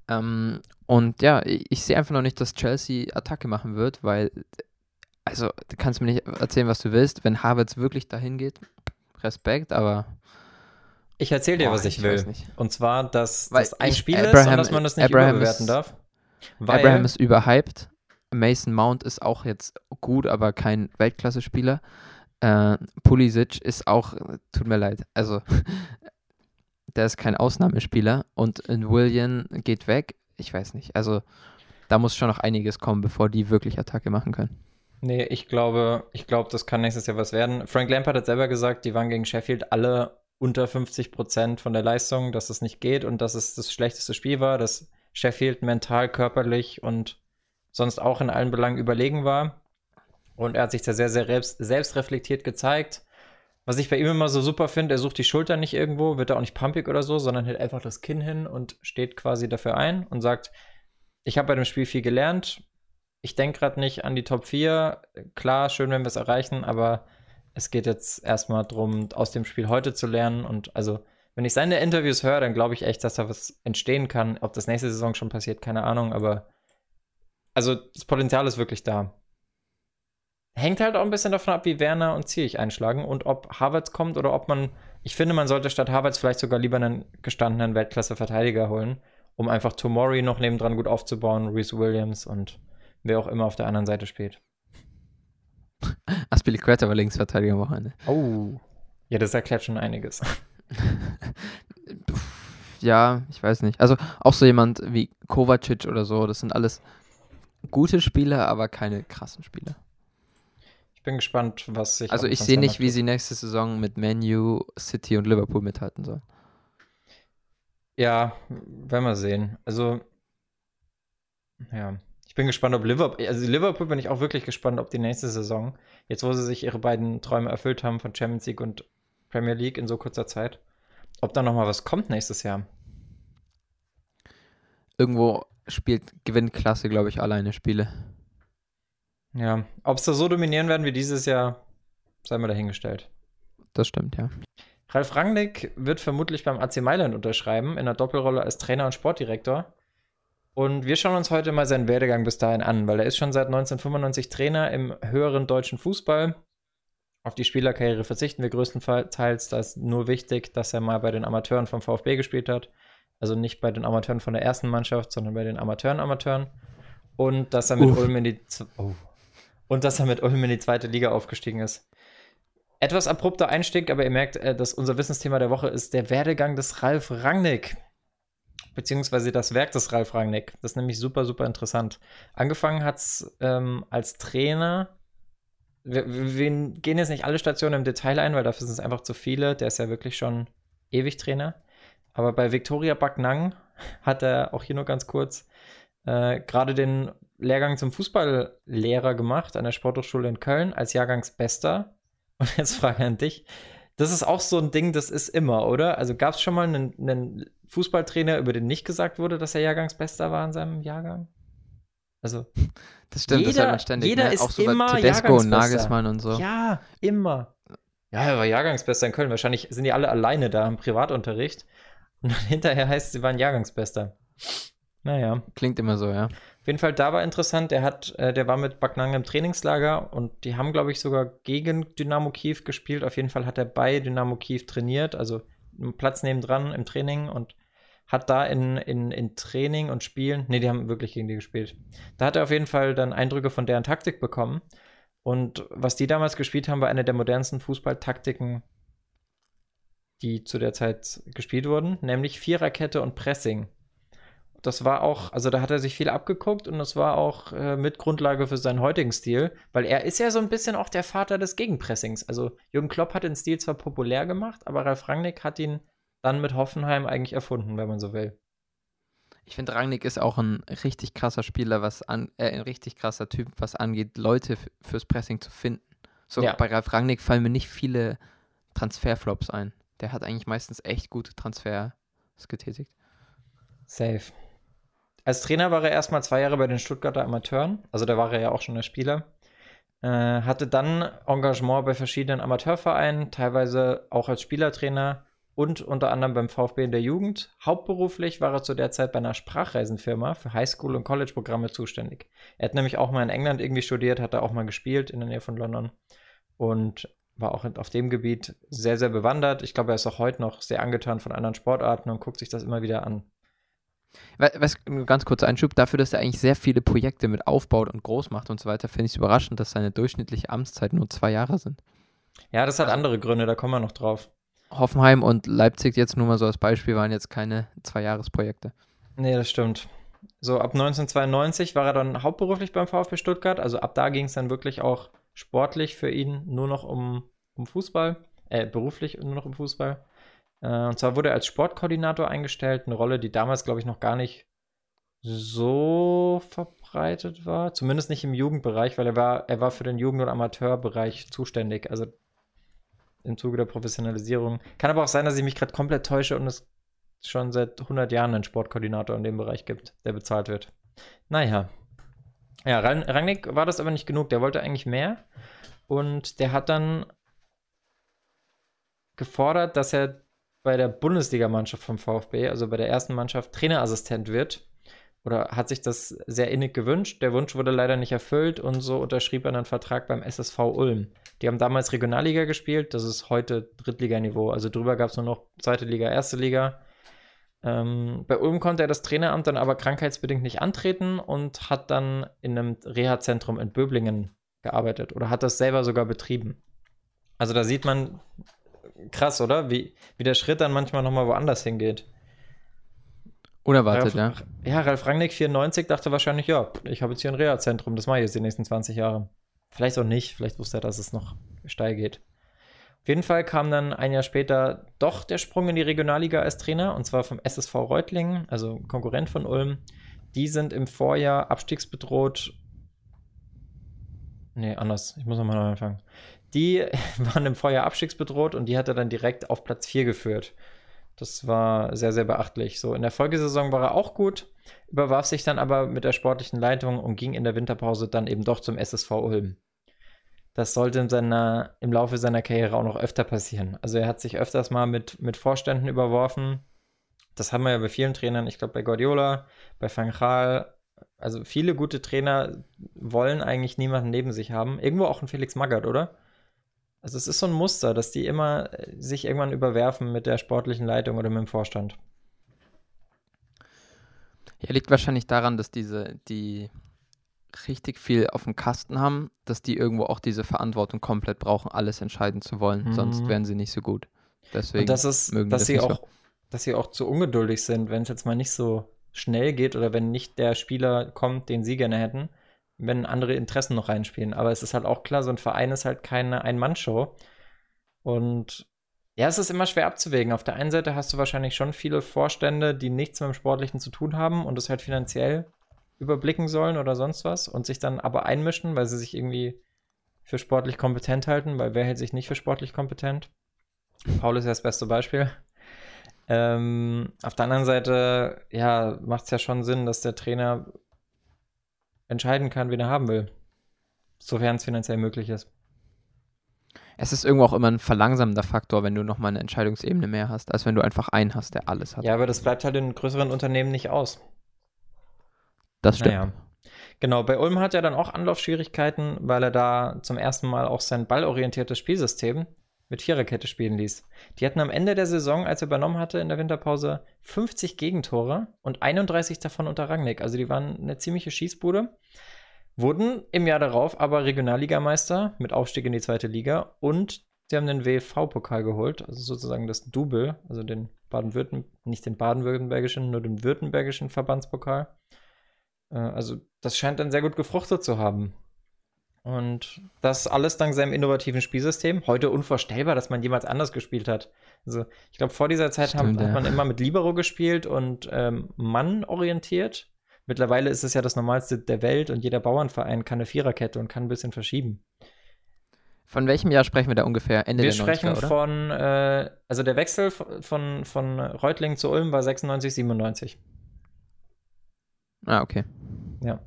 Ähm, und ja, ich, ich sehe einfach noch nicht, dass Chelsea Attacke machen wird, weil, also, du kannst mir nicht erzählen, was du willst. Wenn Havertz wirklich dahin geht, Respekt, aber ich erzähle dir, Boah, was ich, ich will. Und zwar, dass Weil das ein Spiel Abraham, ist und dass man das nicht Abraham überbewerten ist, darf. Abraham ist überhyped. Mason Mount ist auch jetzt gut, aber kein Weltklasse-Spieler. Äh, Pulisic ist auch, tut mir leid, also der ist kein Ausnahmespieler und William geht weg. Ich weiß nicht. Also da muss schon noch einiges kommen, bevor die wirklich Attacke machen können. Nee, ich glaube, ich glaube, das kann nächstes Jahr was werden. Frank Lampard hat selber gesagt, die waren gegen Sheffield alle unter 50 Prozent von der Leistung, dass es nicht geht und dass es das schlechteste Spiel war, dass Sheffield mental, körperlich und sonst auch in allen Belangen überlegen war. Und er hat sich da sehr, sehr selbst, selbstreflektiert gezeigt. Was ich bei ihm immer so super finde, er sucht die Schulter nicht irgendwo, wird da auch nicht pumpig oder so, sondern hält einfach das Kinn hin und steht quasi dafür ein und sagt, ich habe bei dem Spiel viel gelernt. Ich denke gerade nicht an die Top 4. Klar, schön, wenn wir es erreichen, aber es geht jetzt erstmal darum, aus dem Spiel heute zu lernen. Und also, wenn ich seine Interviews höre, dann glaube ich echt, dass da was entstehen kann. Ob das nächste Saison schon passiert, keine Ahnung, aber also das Potenzial ist wirklich da. Hängt halt auch ein bisschen davon ab, wie Werner und Zierich einschlagen und ob Havertz kommt oder ob man, ich finde, man sollte statt Havertz vielleicht sogar lieber einen gestandenen Weltklasse-Verteidiger holen, um einfach Tomori noch nebendran gut aufzubauen, Reese Williams und wer auch immer auf der anderen Seite spielt. Aspilicueta war Linksverteidiger am Wochenende. Oh. Ja, das erklärt schon einiges. ja, ich weiß nicht. Also auch so jemand wie Kovacic oder so, das sind alles gute Spieler, aber keine krassen Spieler. Ich bin gespannt, was sich. Also ich sehe nicht, wie sie nächste Saison mit Manu, City und Liverpool mithalten sollen. Ja, werden wir sehen. Also, ja bin gespannt, ob Liverpool, also Liverpool bin ich auch wirklich gespannt, ob die nächste Saison, jetzt wo sie sich ihre beiden Träume erfüllt haben von Champions League und Premier League in so kurzer Zeit, ob da nochmal was kommt nächstes Jahr. Irgendwo spielt Gewinnklasse, glaube ich, alleine Spiele. Ja, ob sie so dominieren werden wie dieses Jahr, sei mal dahingestellt. Das stimmt, ja. Ralf Rangnick wird vermutlich beim AC Mailand unterschreiben, in der Doppelrolle als Trainer und Sportdirektor. Und wir schauen uns heute mal seinen Werdegang bis dahin an, weil er ist schon seit 1995 Trainer im höheren deutschen Fußball. Auf die Spielerkarriere verzichten wir größtenteils. Da ist nur wichtig, dass er mal bei den Amateuren vom VfB gespielt hat. Also nicht bei den Amateuren von der ersten Mannschaft, sondern bei den Amateuren-Amateuren. Und dass er mit Ulm in die oh. und dass er mit Ulm in die zweite Liga aufgestiegen ist. Etwas abrupter Einstieg, aber ihr merkt, äh, dass unser Wissensthema der Woche ist der Werdegang des Ralf Rangnick beziehungsweise das Werk des Ralf Rangnick. Das ist nämlich super, super interessant. Angefangen hat es ähm, als Trainer wir, wir, gehen jetzt nicht alle Stationen im Detail ein, weil dafür sind es einfach zu viele. Der ist ja wirklich schon ewig Trainer. Aber bei Victoria Backnang hat er auch hier nur ganz kurz äh, gerade den Lehrgang zum Fußballlehrer gemacht an der Sporthochschule in Köln als Jahrgangsbester. Und jetzt frage ich an dich. Das ist auch so ein Ding, das ist immer, oder? Also gab es schon mal einen, einen Fußballtrainer, über den nicht gesagt wurde, dass er Jahrgangsbester war in seinem Jahrgang? Also, das stimmt, jeder, das hört man ständig. Jeder ne? ist auch so immer Tedesco und Nagelsmann und so. Ja, immer. Ja, er war Jahrgangsbester in Köln. Wahrscheinlich sind die alle alleine da im Privatunterricht. Und dann hinterher heißt es, sie waren Jahrgangsbester. Naja. Klingt immer so, ja. Jeden Fall, da war interessant, der hat, äh, der war mit Backnang im Trainingslager und die haben, glaube ich, sogar gegen Dynamo Kiew gespielt. Auf jeden Fall hat er bei Dynamo Kiew trainiert, also Platz nebendran im Training und hat da in, in, in Training und Spielen, nee, die haben wirklich gegen die gespielt. Da hat er auf jeden Fall dann Eindrücke von deren Taktik bekommen. Und was die damals gespielt haben, war eine der modernsten Fußballtaktiken, die zu der Zeit gespielt wurden, nämlich Viererkette und Pressing. Das war auch, also da hat er sich viel abgeguckt und das war auch äh, mit Grundlage für seinen heutigen Stil, weil er ist ja so ein bisschen auch der Vater des Gegenpressings. Also Jürgen Klopp hat den Stil zwar populär gemacht, aber Ralf Rangnick hat ihn dann mit Hoffenheim eigentlich erfunden, wenn man so will. Ich finde, Rangnick ist auch ein richtig krasser Spieler, was an, äh, ein richtig krasser Typ, was angeht, Leute fürs Pressing zu finden. So, ja. bei Ralf Rangnick fallen mir nicht viele Transferflops ein. Der hat eigentlich meistens echt gute Transfers getätigt. Safe. Als Trainer war er erstmal zwei Jahre bei den Stuttgarter Amateuren, also da war er ja auch schon der Spieler. Äh, hatte dann Engagement bei verschiedenen Amateurvereinen, teilweise auch als Spielertrainer und unter anderem beim VfB in der Jugend. Hauptberuflich war er zu der Zeit bei einer Sprachreisenfirma für Highschool- und College-Programme zuständig. Er hat nämlich auch mal in England irgendwie studiert, hat da auch mal gespielt in der Nähe von London und war auch auf dem Gebiet sehr, sehr bewandert. Ich glaube, er ist auch heute noch sehr angetan von anderen Sportarten und guckt sich das immer wieder an. Was, ganz kurzer Einschub, dafür, dass er eigentlich sehr viele Projekte mit aufbaut und groß macht und so weiter, finde ich es überraschend, dass seine durchschnittliche Amtszeit nur zwei Jahre sind. Ja, das hat also, andere Gründe, da kommen wir noch drauf. Hoffenheim und Leipzig jetzt nur mal so als Beispiel waren jetzt keine Zwei-Jahres-Projekte. Nee, das stimmt. So, ab 1992 war er dann hauptberuflich beim VfB Stuttgart. Also ab da ging es dann wirklich auch sportlich für ihn nur noch um, um Fußball. Äh, beruflich nur noch um Fußball. Äh, und zwar wurde er als Sportkoordinator eingestellt, eine Rolle, die damals, glaube ich, noch gar nicht so verbreitet war. Zumindest nicht im Jugendbereich, weil er war, er war für den Jugend- und Amateurbereich zuständig. Also im Zuge der Professionalisierung. Kann aber auch sein, dass ich mich gerade komplett täusche und es schon seit 100 Jahren einen Sportkoordinator in dem Bereich gibt, der bezahlt wird. Naja. Ja, Rangnick war das aber nicht genug. Der wollte eigentlich mehr. Und der hat dann gefordert, dass er bei der Bundesligamannschaft vom VfB, also bei der ersten Mannschaft, Trainerassistent wird. Oder hat sich das sehr innig gewünscht. Der Wunsch wurde leider nicht erfüllt und so unterschrieb er einen Vertrag beim SSV Ulm. Die haben damals Regionalliga gespielt, das ist heute Drittliganiveau. Also drüber gab es nur noch zweite Liga, erste Liga. Ähm, bei Ulm konnte er das Traineramt dann aber krankheitsbedingt nicht antreten und hat dann in einem Reha-Zentrum in Böblingen gearbeitet oder hat das selber sogar betrieben. Also da sieht man, krass, oder? Wie, wie der Schritt dann manchmal nochmal woanders hingeht. Unerwartet, Ralf, ja. Ja, Ralf Rangnick 94 dachte wahrscheinlich, ja, ich habe jetzt hier ein Reha-Zentrum, das mache ich jetzt die nächsten 20 Jahre. Vielleicht auch nicht, vielleicht wusste er, dass es noch steil geht. Auf jeden Fall kam dann ein Jahr später doch der Sprung in die Regionalliga als Trainer, und zwar vom SSV Reutlingen, also Konkurrent von Ulm. Die sind im Vorjahr abstiegsbedroht. Nee, anders. Ich muss nochmal neu anfangen. Die waren im Vorjahr abstiegsbedroht und die hat er dann direkt auf Platz 4 geführt. Das war sehr, sehr beachtlich. So, in der Folgesaison war er auch gut, überwarf sich dann aber mit der sportlichen Leitung und ging in der Winterpause dann eben doch zum SSV Ulm. Das sollte in seiner, im Laufe seiner Karriere auch noch öfter passieren. Also er hat sich öfters mal mit, mit Vorständen überworfen. Das haben wir ja bei vielen Trainern, ich glaube bei Guardiola, bei Van Gaal. Also viele gute Trainer wollen eigentlich niemanden neben sich haben. Irgendwo auch ein Felix Magath, oder? Also es ist so ein Muster, dass die immer äh, sich irgendwann überwerfen mit der sportlichen Leitung oder mit dem Vorstand. Ja, liegt wahrscheinlich daran, dass diese, die richtig viel auf dem Kasten haben, dass die irgendwo auch diese Verantwortung komplett brauchen, alles entscheiden zu wollen, mhm. sonst wären sie nicht so gut. Deswegen Und das ist, mögen dass das sie auch, so. dass sie auch zu ungeduldig sind, wenn es jetzt mal nicht so schnell geht oder wenn nicht der Spieler kommt, den sie gerne hätten, wenn andere Interessen noch reinspielen. Aber es ist halt auch klar, so ein Verein ist halt keine Ein-Mann-Show. Und ja, es ist immer schwer abzuwägen. Auf der einen Seite hast du wahrscheinlich schon viele Vorstände, die nichts mit dem Sportlichen zu tun haben und es halt finanziell überblicken sollen oder sonst was und sich dann aber einmischen, weil sie sich irgendwie für sportlich kompetent halten, weil wer hält sich nicht für sportlich kompetent? Paul ist ja das beste Beispiel. Ähm, auf der anderen Seite, ja, macht es ja schon Sinn, dass der Trainer entscheiden kann, wen er haben will. Sofern es finanziell möglich ist. Es ist irgendwo auch immer ein verlangsamender Faktor, wenn du nochmal eine Entscheidungsebene mehr hast, als wenn du einfach einen hast, der alles hat. Ja, aber das bleibt halt in größeren Unternehmen nicht aus. Das stimmt. Naja. Genau, bei Ulm hat er dann auch Anlaufschwierigkeiten, weil er da zum ersten Mal auch sein ballorientiertes Spielsystem mit Viererkette spielen ließ. Die hatten am Ende der Saison, als er übernommen hatte in der Winterpause, 50 Gegentore und 31 davon unter Rangnick. Also die waren eine ziemliche Schießbude. Wurden im Jahr darauf aber Regionalligameister mit Aufstieg in die zweite Liga und sie haben den WV-Pokal geholt, also sozusagen das Double, also den Baden-Württembergischen, nicht den baden-württembergischen, nur den württembergischen Verbandspokal. Äh, also das scheint dann sehr gut gefruchtet zu haben. Und das alles dank seinem innovativen Spielsystem. Heute unvorstellbar, dass man jemals anders gespielt hat. Also ich glaube, vor dieser Zeit Stimmt, haben, ja. hat man immer mit Libero gespielt und ähm, Mann orientiert. Mittlerweile ist es ja das Normalste der Welt und jeder Bauernverein kann eine Viererkette und kann ein bisschen verschieben. Von welchem Jahr sprechen wir da ungefähr? Ende wir der 90er, Wir sprechen von, äh, also der Wechsel von, von Reutlingen zu Ulm war 96, 97. Ah, okay. Ja.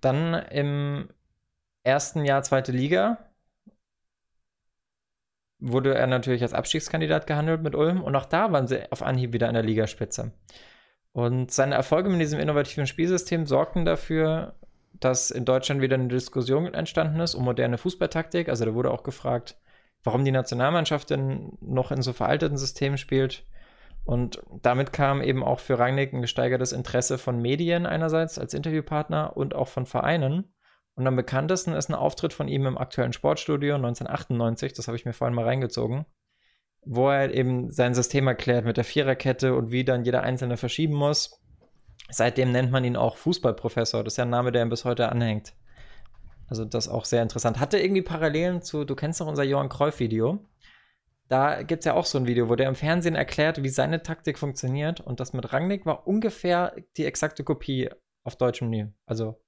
Dann im ersten Jahr zweite Liga wurde er natürlich als Abstiegskandidat gehandelt mit Ulm und auch da waren sie auf Anhieb wieder in der Ligaspitze. Und seine Erfolge mit diesem innovativen Spielsystem sorgten dafür, dass in Deutschland wieder eine Diskussion entstanden ist um moderne Fußballtaktik. Also da wurde auch gefragt, warum die Nationalmannschaft denn noch in so veralteten Systemen spielt. Und damit kam eben auch für Rangnick ein gesteigertes Interesse von Medien einerseits als Interviewpartner und auch von Vereinen. Und am bekanntesten ist ein Auftritt von ihm im aktuellen Sportstudio 1998, das habe ich mir vorhin mal reingezogen wo er eben sein System erklärt mit der Viererkette und wie dann jeder Einzelne verschieben muss. Seitdem nennt man ihn auch Fußballprofessor. Das ist ja ein Name, der ihm bis heute anhängt. Also das auch sehr interessant. Hatte irgendwie Parallelen zu, du kennst doch unser Johann Cruyff-Video. Da gibt es ja auch so ein Video, wo der im Fernsehen erklärt, wie seine Taktik funktioniert. Und das mit Rangnick war ungefähr die exakte Kopie auf deutschem Niveau. Also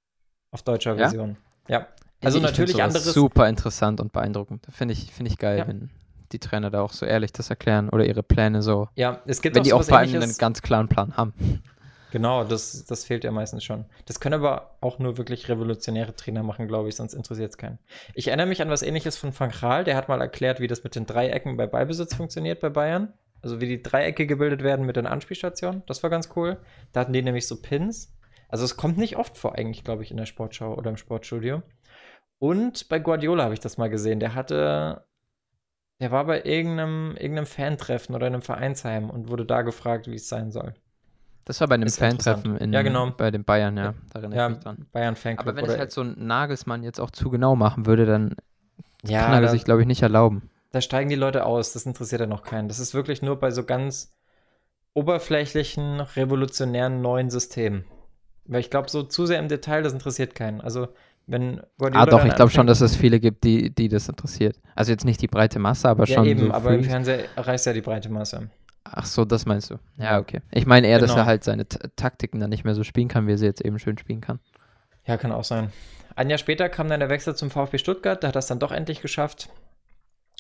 auf deutscher ja? Version. Ja. Also ich natürlich anderes. Super interessant und beeindruckend. Finde ich, find ich geil, ja. wenn, die Trainer da auch so ehrlich das erklären oder ihre Pläne so. Ja, es gibt wenn auch die auch vor allem einen ganz klaren Plan haben. Genau, das, das fehlt ja meistens schon. Das können aber auch nur wirklich revolutionäre Trainer machen, glaube ich, sonst interessiert es keinen. Ich erinnere mich an was ähnliches von Frank Rahl, der hat mal erklärt, wie das mit den Dreiecken bei Ballbesitz funktioniert bei Bayern. Also wie die Dreiecke gebildet werden mit den Anspielstationen. Das war ganz cool. Da hatten die nämlich so Pins. Also es kommt nicht oft vor, eigentlich, glaube ich, in der Sportschau oder im Sportstudio. Und bei Guardiola habe ich das mal gesehen. Der hatte der war bei irgendeinem, irgendeinem Fantreffen oder einem Vereinsheim und wurde da gefragt, wie es sein soll. Das war bei einem Fantreffen in, ja, genau. bei den Bayern, ja. Da erinnere ja, ich mich dran. Bayern Fanclub. Aber wenn ich halt so einen Nagelsmann jetzt auch zu genau machen würde, dann ja, kann er da, sich, glaube ich, nicht erlauben. Da steigen die Leute aus, das interessiert ja noch keinen. Das ist wirklich nur bei so ganz oberflächlichen, revolutionären neuen Systemen. Weil ich glaube, so zu sehr im Detail, das interessiert keinen. Also wenn Guardiola ah, doch, ich glaube schon, dass es viele gibt, die, die das interessiert. Also jetzt nicht die breite Masse, aber ja, schon. Eben, so aber im Fernsehen erreicht ja die breite Masse. Ach so, das meinst du. Ja, okay. Ich meine eher, genau. dass er halt seine T Taktiken dann nicht mehr so spielen kann, wie er sie jetzt eben schön spielen kann. Ja, kann auch sein. Ein Jahr später kam dann der Wechsel zum VfB Stuttgart, da hat er es dann doch endlich geschafft.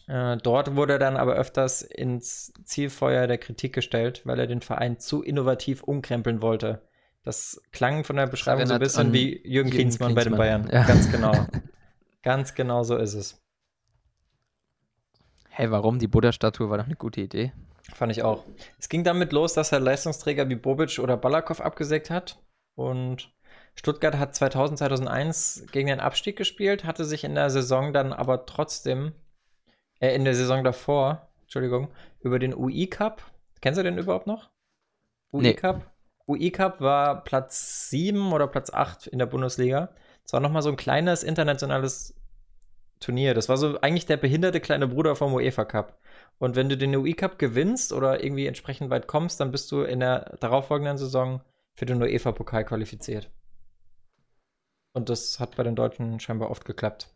Äh, dort wurde er dann aber öfters ins Zielfeuer der Kritik gestellt, weil er den Verein zu innovativ umkrempeln wollte. Das klang von der Beschreibung so ein bisschen wie Jürgen Klinsmann, bei den Bayern. Ja. Ganz genau. Ganz genau so ist es. Hey, warum? Die Buddha-Statue war doch eine gute Idee. Fand ich auch. Es ging damit los, dass er Leistungsträger wie Bobic oder Balakow abgesägt hat. Und Stuttgart hat 2000, 2001 gegen den Abstieg gespielt, hatte sich in der Saison dann aber trotzdem, äh, in der Saison davor, Entschuldigung, über den UI Cup. Kennst du den überhaupt noch? UI nee. Cup? UI Cup war Platz 7 oder Platz 8 in der Bundesliga. Es war nochmal so ein kleines internationales Turnier. Das war so eigentlich der behinderte kleine Bruder vom UEFA Cup. Und wenn du den UI Cup gewinnst oder irgendwie entsprechend weit kommst, dann bist du in der darauffolgenden Saison für den UEFA-Pokal qualifiziert. Und das hat bei den Deutschen scheinbar oft geklappt.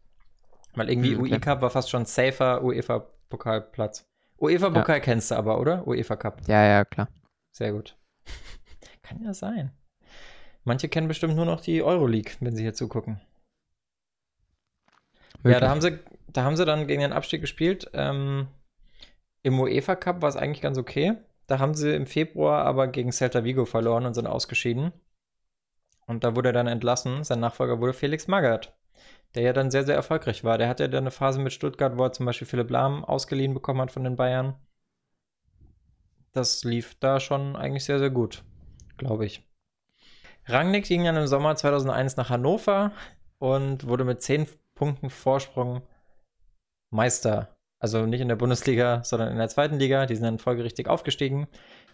Weil irgendwie okay. UI Cup war fast schon safer UEFA-Pokalplatz. UEFA-Pokal ja. kennst du aber, oder? UEFA Cup. Ja, ja, klar. Sehr gut. Kann ja sein. Manche kennen bestimmt nur noch die Euroleague, wenn sie hier zugucken. Wirklich? Ja, da haben sie, da haben sie dann gegen den Abstieg gespielt. Ähm, Im UEFA Cup war es eigentlich ganz okay. Da haben sie im Februar aber gegen Celta Vigo verloren und sind ausgeschieden. Und da wurde er dann entlassen. Sein Nachfolger wurde Felix Magath, der ja dann sehr, sehr erfolgreich war. Der hatte ja dann eine Phase mit Stuttgart, wo er zum Beispiel Philipp Lahm ausgeliehen bekommen hat von den Bayern. Das lief da schon eigentlich sehr, sehr gut, glaube ich. Rangnick ging dann im Sommer 2001 nach Hannover und wurde mit 10 Punkten Vorsprung Meister. Also nicht in der Bundesliga, sondern in der zweiten Liga. Die sind dann folgerichtig aufgestiegen.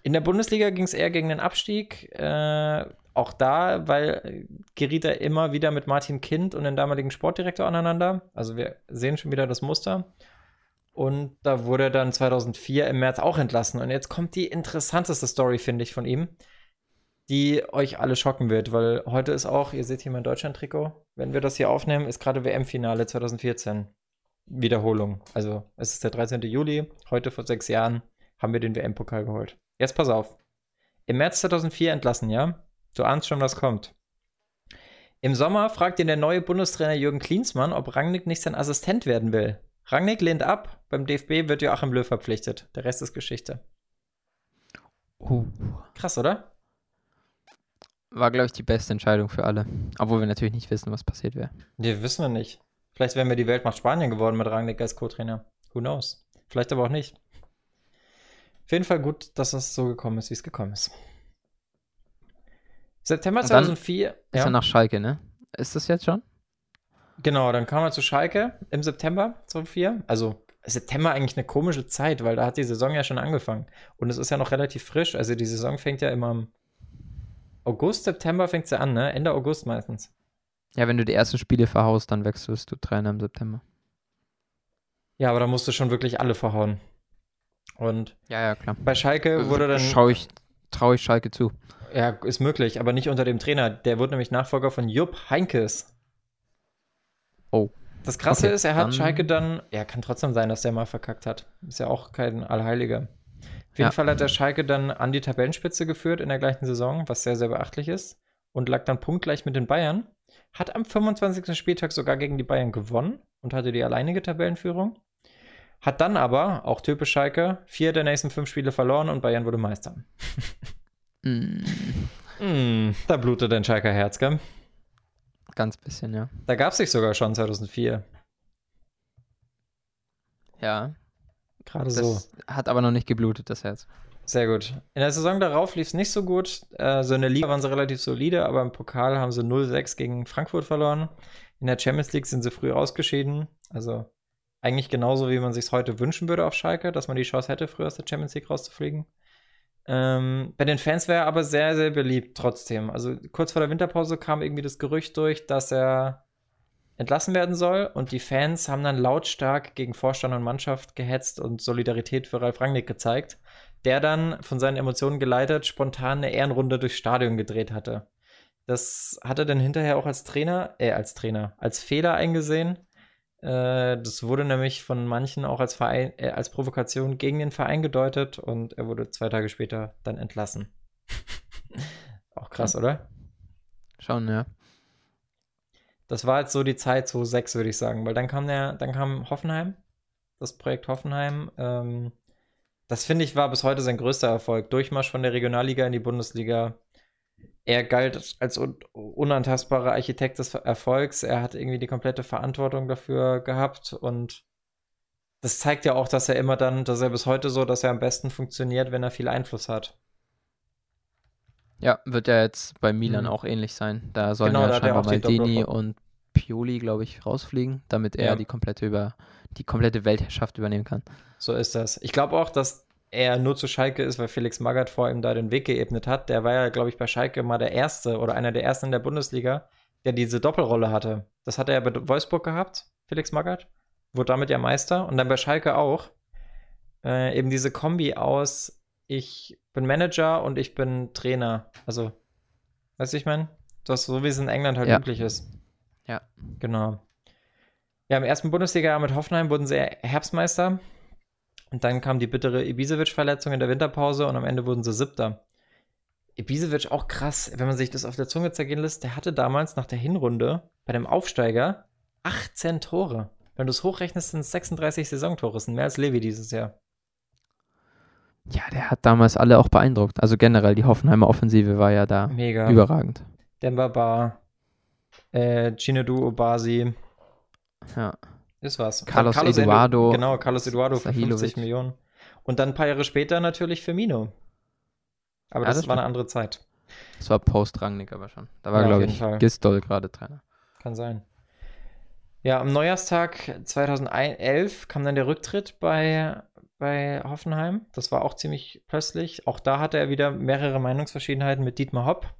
In der Bundesliga ging es eher gegen den Abstieg. Äh, auch da, weil geriet er immer wieder mit Martin Kind und dem damaligen Sportdirektor aneinander. Also wir sehen schon wieder das Muster. Und da wurde er dann 2004 im März auch entlassen. Und jetzt kommt die interessanteste Story, finde ich, von ihm die euch alle schocken wird, weil heute ist auch, ihr seht hier mein Deutschland-Trikot, wenn wir das hier aufnehmen, ist gerade WM-Finale 2014. Wiederholung. Also es ist der 13. Juli, heute vor sechs Jahren haben wir den WM-Pokal geholt. Jetzt pass auf. Im März 2004 entlassen, ja? Du ahnst schon, was kommt. Im Sommer fragt ihn der neue Bundestrainer Jürgen Klinsmann, ob Rangnick nicht sein Assistent werden will. Rangnick lehnt ab, beim DFB wird Joachim Löw verpflichtet. Der Rest ist Geschichte. Uh. Krass, oder? war, glaube ich, die beste Entscheidung für alle. Obwohl wir natürlich nicht wissen, was passiert wäre. Nee, wissen wir nicht. Vielleicht wären wir die Weltmacht Spanien geworden mit Rangnick als Co-Trainer. Who knows? Vielleicht aber auch nicht. Auf jeden Fall gut, dass es so gekommen ist, wie es gekommen ist. September 2004. Ist ja. er nach Schalke, ne? Ist das jetzt schon? Genau, dann kam er zu Schalke im September 2004. Also September eigentlich eine komische Zeit, weil da hat die Saison ja schon angefangen. Und es ist ja noch relativ frisch. Also die Saison fängt ja immer am August, September fängt sie an, ne? Ende August meistens. Ja, wenn du die ersten Spiele verhaust, dann wechselst du Trainer im September. Ja, aber da musst du schon wirklich alle verhauen. Und ja, ja, klar. bei Schalke also, wurde dann. Schau ich, traue ich Schalke zu. Ja, ist möglich, aber nicht unter dem Trainer. Der wurde nämlich Nachfolger von Jupp Heinkes. Oh. Das Krasse okay, ist, er hat dann Schalke dann. Ja, kann trotzdem sein, dass der mal verkackt hat. Ist ja auch kein Allheiliger. Auf jeden ja. Fall hat der Schalke dann an die Tabellenspitze geführt in der gleichen Saison, was sehr, sehr beachtlich ist. Und lag dann punktgleich mit den Bayern. Hat am 25. Spieltag sogar gegen die Bayern gewonnen und hatte die alleinige Tabellenführung. Hat dann aber, auch typisch Schalke, vier der nächsten fünf Spiele verloren und Bayern wurde Meister. mm. Mm, da blutet dein Schalker Herz, gell? Ganz bisschen, ja. Da gab es sich sogar schon 2004. Ja. Gerade so. Hat aber noch nicht geblutet, das Herz. Sehr gut. In der Saison darauf lief es nicht so gut. Äh, so in der Liga waren sie relativ solide, aber im Pokal haben sie 0-6 gegen Frankfurt verloren. In der Champions League sind sie früh ausgeschieden. Also eigentlich genauso, wie man sich heute wünschen würde auf Schalke, dass man die Chance hätte, früher aus der Champions League rauszufliegen. Ähm, bei den Fans wäre er aber sehr, sehr beliebt trotzdem. Also kurz vor der Winterpause kam irgendwie das Gerücht durch, dass er entlassen werden soll. Und die Fans haben dann lautstark gegen Vorstand und Mannschaft gehetzt und Solidarität für Ralf Rangnick gezeigt, der dann von seinen Emotionen geleitet spontan eine Ehrenrunde durchs Stadion gedreht hatte. Das hat er dann hinterher auch als Trainer, äh, als Trainer, als Fehler eingesehen. Äh, das wurde nämlich von manchen auch als, Verein, äh, als Provokation gegen den Verein gedeutet und er wurde zwei Tage später dann entlassen. auch krass, oder? Schon, ja. Das war jetzt so die Zeit, so sechs, würde ich sagen, weil dann kam der, dann kam Hoffenheim, das Projekt Hoffenheim. Ähm, das finde ich war bis heute sein größter Erfolg. Durchmarsch von der Regionalliga in die Bundesliga. Er galt als un unantastbarer Architekt des Erfolgs. Er hat irgendwie die komplette Verantwortung dafür gehabt und das zeigt ja auch, dass er immer dann, dass er bis heute so, dass er am besten funktioniert, wenn er viel Einfluss hat. Ja, wird ja jetzt bei Milan mhm. auch ähnlich sein. Da sollen genau, ja scheinbar Maldini und Pioli, glaube ich, rausfliegen, damit er ja. die komplette über die komplette Weltherrschaft übernehmen kann. So ist das. Ich glaube auch, dass er nur zu Schalke ist, weil Felix Magath vor ihm da den Weg geebnet hat. Der war ja, glaube ich, bei Schalke mal der Erste oder einer der Ersten in der Bundesliga, der diese Doppelrolle hatte. Das hat er ja bei Wolfsburg gehabt, Felix Magath. Wurde damit ja Meister. Und dann bei Schalke auch. Äh, eben diese Kombi aus ich bin Manager und ich bin Trainer. Also, weißt du, ich meine? Das so wie es in England halt ja. üblich ist. Ja. Genau. Ja, im ersten Bundesliga mit Hoffenheim wurden sie Herbstmeister. Und dann kam die bittere Ibisevic-Verletzung in der Winterpause und am Ende wurden sie Siebter. Ibisevic auch krass, wenn man sich das auf der Zunge zergehen lässt. Der hatte damals nach der Hinrunde bei dem Aufsteiger 18 Tore. Wenn du es hochrechnest, sind es 36 Saisontore. Das sind mehr als Levi dieses Jahr. Ja, der hat damals alle auch beeindruckt. Also generell, die Hoffenheimer Offensive war ja da Mega. überragend. Demba Bar, äh, Chinedu Obasi. Ja. Ist was. Carlos, Carlos Eduardo. Edu, genau, Carlos Eduardo für 50 Millionen. Und dann ein paar Jahre später natürlich Firmino. Aber ja, das, das war eine andere Zeit. Das war Post-Rangnick aber schon. Da war, ja, glaube ich, Fall. Gistol gerade Trainer. Kann sein. Ja, am Neujahrstag 2011 kam dann der Rücktritt bei, bei Hoffenheim. Das war auch ziemlich plötzlich. Auch da hatte er wieder mehrere Meinungsverschiedenheiten mit Dietmar Hopp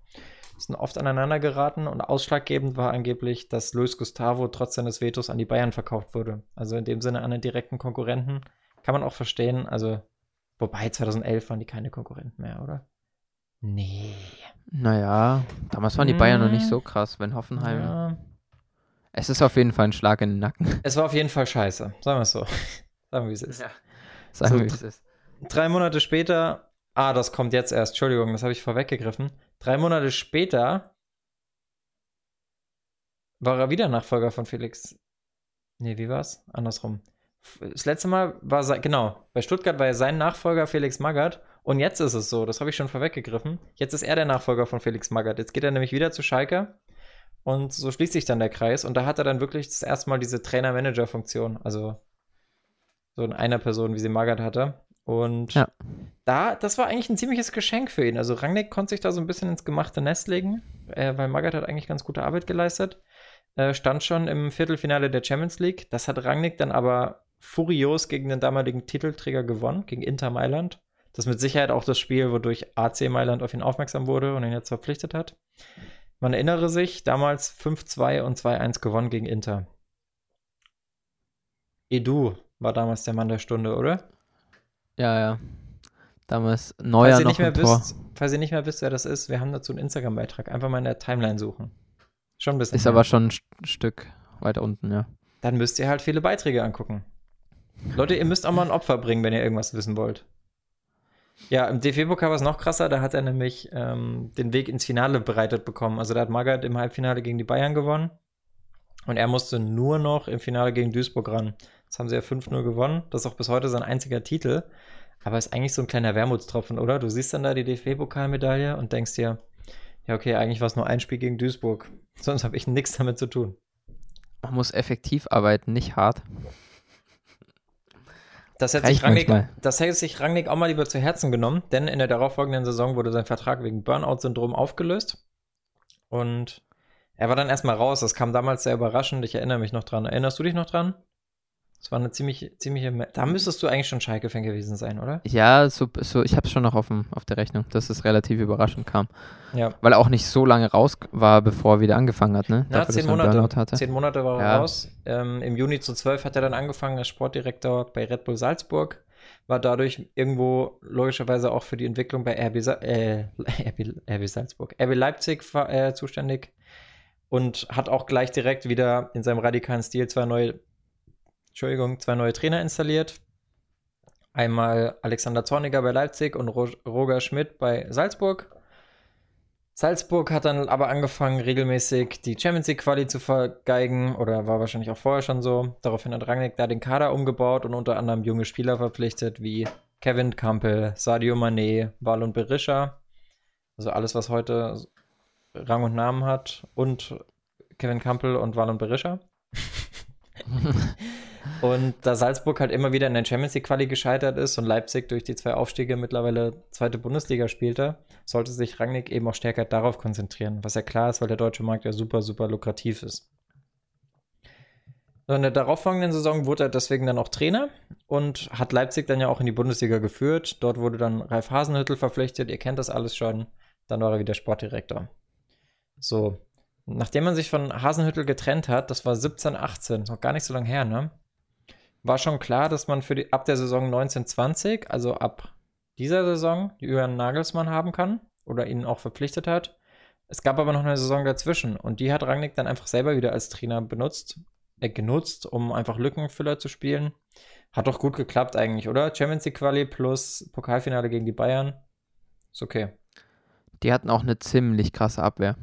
sind oft aneinander geraten und ausschlaggebend war angeblich, dass Luis Gustavo trotz seines Vetos an die Bayern verkauft wurde. Also in dem Sinne an den direkten Konkurrenten. Kann man auch verstehen. Also, wobei 2011 waren die keine Konkurrenten mehr, oder? Nee. Naja, damals waren die Bayern noch nicht so krass, wenn Hoffenheim. Ja. Es ist auf jeden Fall ein Schlag in den Nacken. Es war auf jeden Fall scheiße. Sagen wir es so. Sagen wir, wie es ist. Ja. Sagen wir, wie es ist. Drei Monate später, ah, das kommt jetzt erst, Entschuldigung, das habe ich vorweggegriffen. Drei Monate später war er wieder Nachfolger von Felix. Nee, wie war's? Andersrum. Das letzte Mal war sein, genau, bei Stuttgart war er sein Nachfolger Felix Magath und jetzt ist es so, das habe ich schon vorweggegriffen. Jetzt ist er der Nachfolger von Felix Magath. Jetzt geht er nämlich wieder zu Schalke und so schließt sich dann der Kreis und da hat er dann wirklich das erste Mal diese Trainer-Manager-Funktion, also so in einer Person, wie sie Magath hatte. Und ja. da, das war eigentlich ein ziemliches Geschenk für ihn. Also Rangnick konnte sich da so ein bisschen ins gemachte Nest legen, äh, weil Magath hat eigentlich ganz gute Arbeit geleistet. Äh, stand schon im Viertelfinale der Champions League. Das hat Rangnick dann aber furios gegen den damaligen Titelträger gewonnen, gegen Inter Mailand. Das ist mit Sicherheit auch das Spiel, wodurch AC Mailand auf ihn aufmerksam wurde und ihn jetzt verpflichtet hat. Man erinnere sich, damals 5-2 und 2-1 gewonnen gegen Inter. Edu war damals der Mann der Stunde, oder? Ja, ja. Damals Neuer falls noch nicht mehr wisst, Falls ihr nicht mehr wisst, wer das ist, wir haben dazu einen Instagram-Beitrag. Einfach mal in der Timeline suchen. Schon ein bisschen. Ist mehr. aber schon ein Stück weiter unten, ja. Dann müsst ihr halt viele Beiträge angucken. Leute, ihr müsst auch mal ein Opfer bringen, wenn ihr irgendwas wissen wollt. Ja, im DFB-Pokal war es noch krasser. Da hat er nämlich ähm, den Weg ins Finale bereitet bekommen. Also da hat Magath im Halbfinale gegen die Bayern gewonnen. Und er musste nur noch im Finale gegen Duisburg ran. Das haben sie ja 5-0 gewonnen. Das ist auch bis heute sein einziger Titel. Aber ist eigentlich so ein kleiner Wermutstropfen, oder? Du siehst dann da die DFB-Pokalmedaille und denkst dir, ja, okay, eigentlich war es nur ein Spiel gegen Duisburg. Sonst habe ich nichts damit zu tun. Man muss effektiv arbeiten, nicht hart. Das hätte, sich Rangnick, das hätte sich Rangnick auch mal lieber zu Herzen genommen, denn in der darauffolgenden Saison wurde sein Vertrag wegen Burnout-Syndrom aufgelöst. Und er war dann erstmal raus. Das kam damals sehr überraschend. Ich erinnere mich noch dran. Erinnerst du dich noch dran? Das war eine ziemlich, ziemliche. Da müsstest du eigentlich schon Schalke-Fan gewesen sein, oder? Ja, so, so, ich habe es schon noch auf, dem, auf der Rechnung, dass es relativ überraschend kam. Ja. Weil er auch nicht so lange raus war, bevor er wieder angefangen hat, ne? Ja, Dafür, zehn Monate. Zehn Monate war er ja. raus. Ähm, Im Juni zu zwölf hat er dann angefangen als Sportdirektor bei Red Bull Salzburg. War dadurch irgendwo logischerweise auch für die Entwicklung bei RB, äh, RB, RB Salzburg, RB Leipzig äh, zuständig. Und hat auch gleich direkt wieder in seinem radikalen Stil zwei neue Entschuldigung, zwei neue Trainer installiert. Einmal Alexander Zorniger bei Leipzig und Roger Schmidt bei Salzburg. Salzburg hat dann aber angefangen, regelmäßig die Champions League Quali zu vergeigen oder war wahrscheinlich auch vorher schon so. Daraufhin hat Rangnick da den Kader umgebaut und unter anderem junge Spieler verpflichtet wie Kevin Campbell, Sadio Mané, Walon Berisha. Also alles, was heute Rang und Namen hat und Kevin Campbell und Walon Berisha. Und da Salzburg halt immer wieder in der Champions League Quali gescheitert ist und Leipzig durch die zwei Aufstiege mittlerweile zweite Bundesliga spielte, sollte sich Rangnick eben auch stärker darauf konzentrieren, was ja klar ist, weil der deutsche Markt ja super, super lukrativ ist. In der darauffolgenden Saison wurde er deswegen dann auch Trainer und hat Leipzig dann ja auch in die Bundesliga geführt. Dort wurde dann Ralf Hasenhüttel verpflichtet, ihr kennt das alles schon. Dann war er wieder Sportdirektor. So, nachdem man sich von Hasenhüttel getrennt hat, das war 17, 18, noch gar nicht so lange her, ne? War schon klar, dass man für die, ab der Saison 1920, also ab dieser Saison, die Jürgen Nagelsmann haben kann oder ihn auch verpflichtet hat. Es gab aber noch eine Saison dazwischen und die hat Rangnick dann einfach selber wieder als Trainer benutzt, äh, genutzt, um einfach Lückenfüller zu spielen. Hat doch gut geklappt eigentlich, oder? Champions League Quali plus Pokalfinale gegen die Bayern. Ist okay. Die hatten auch eine ziemlich krasse Abwehr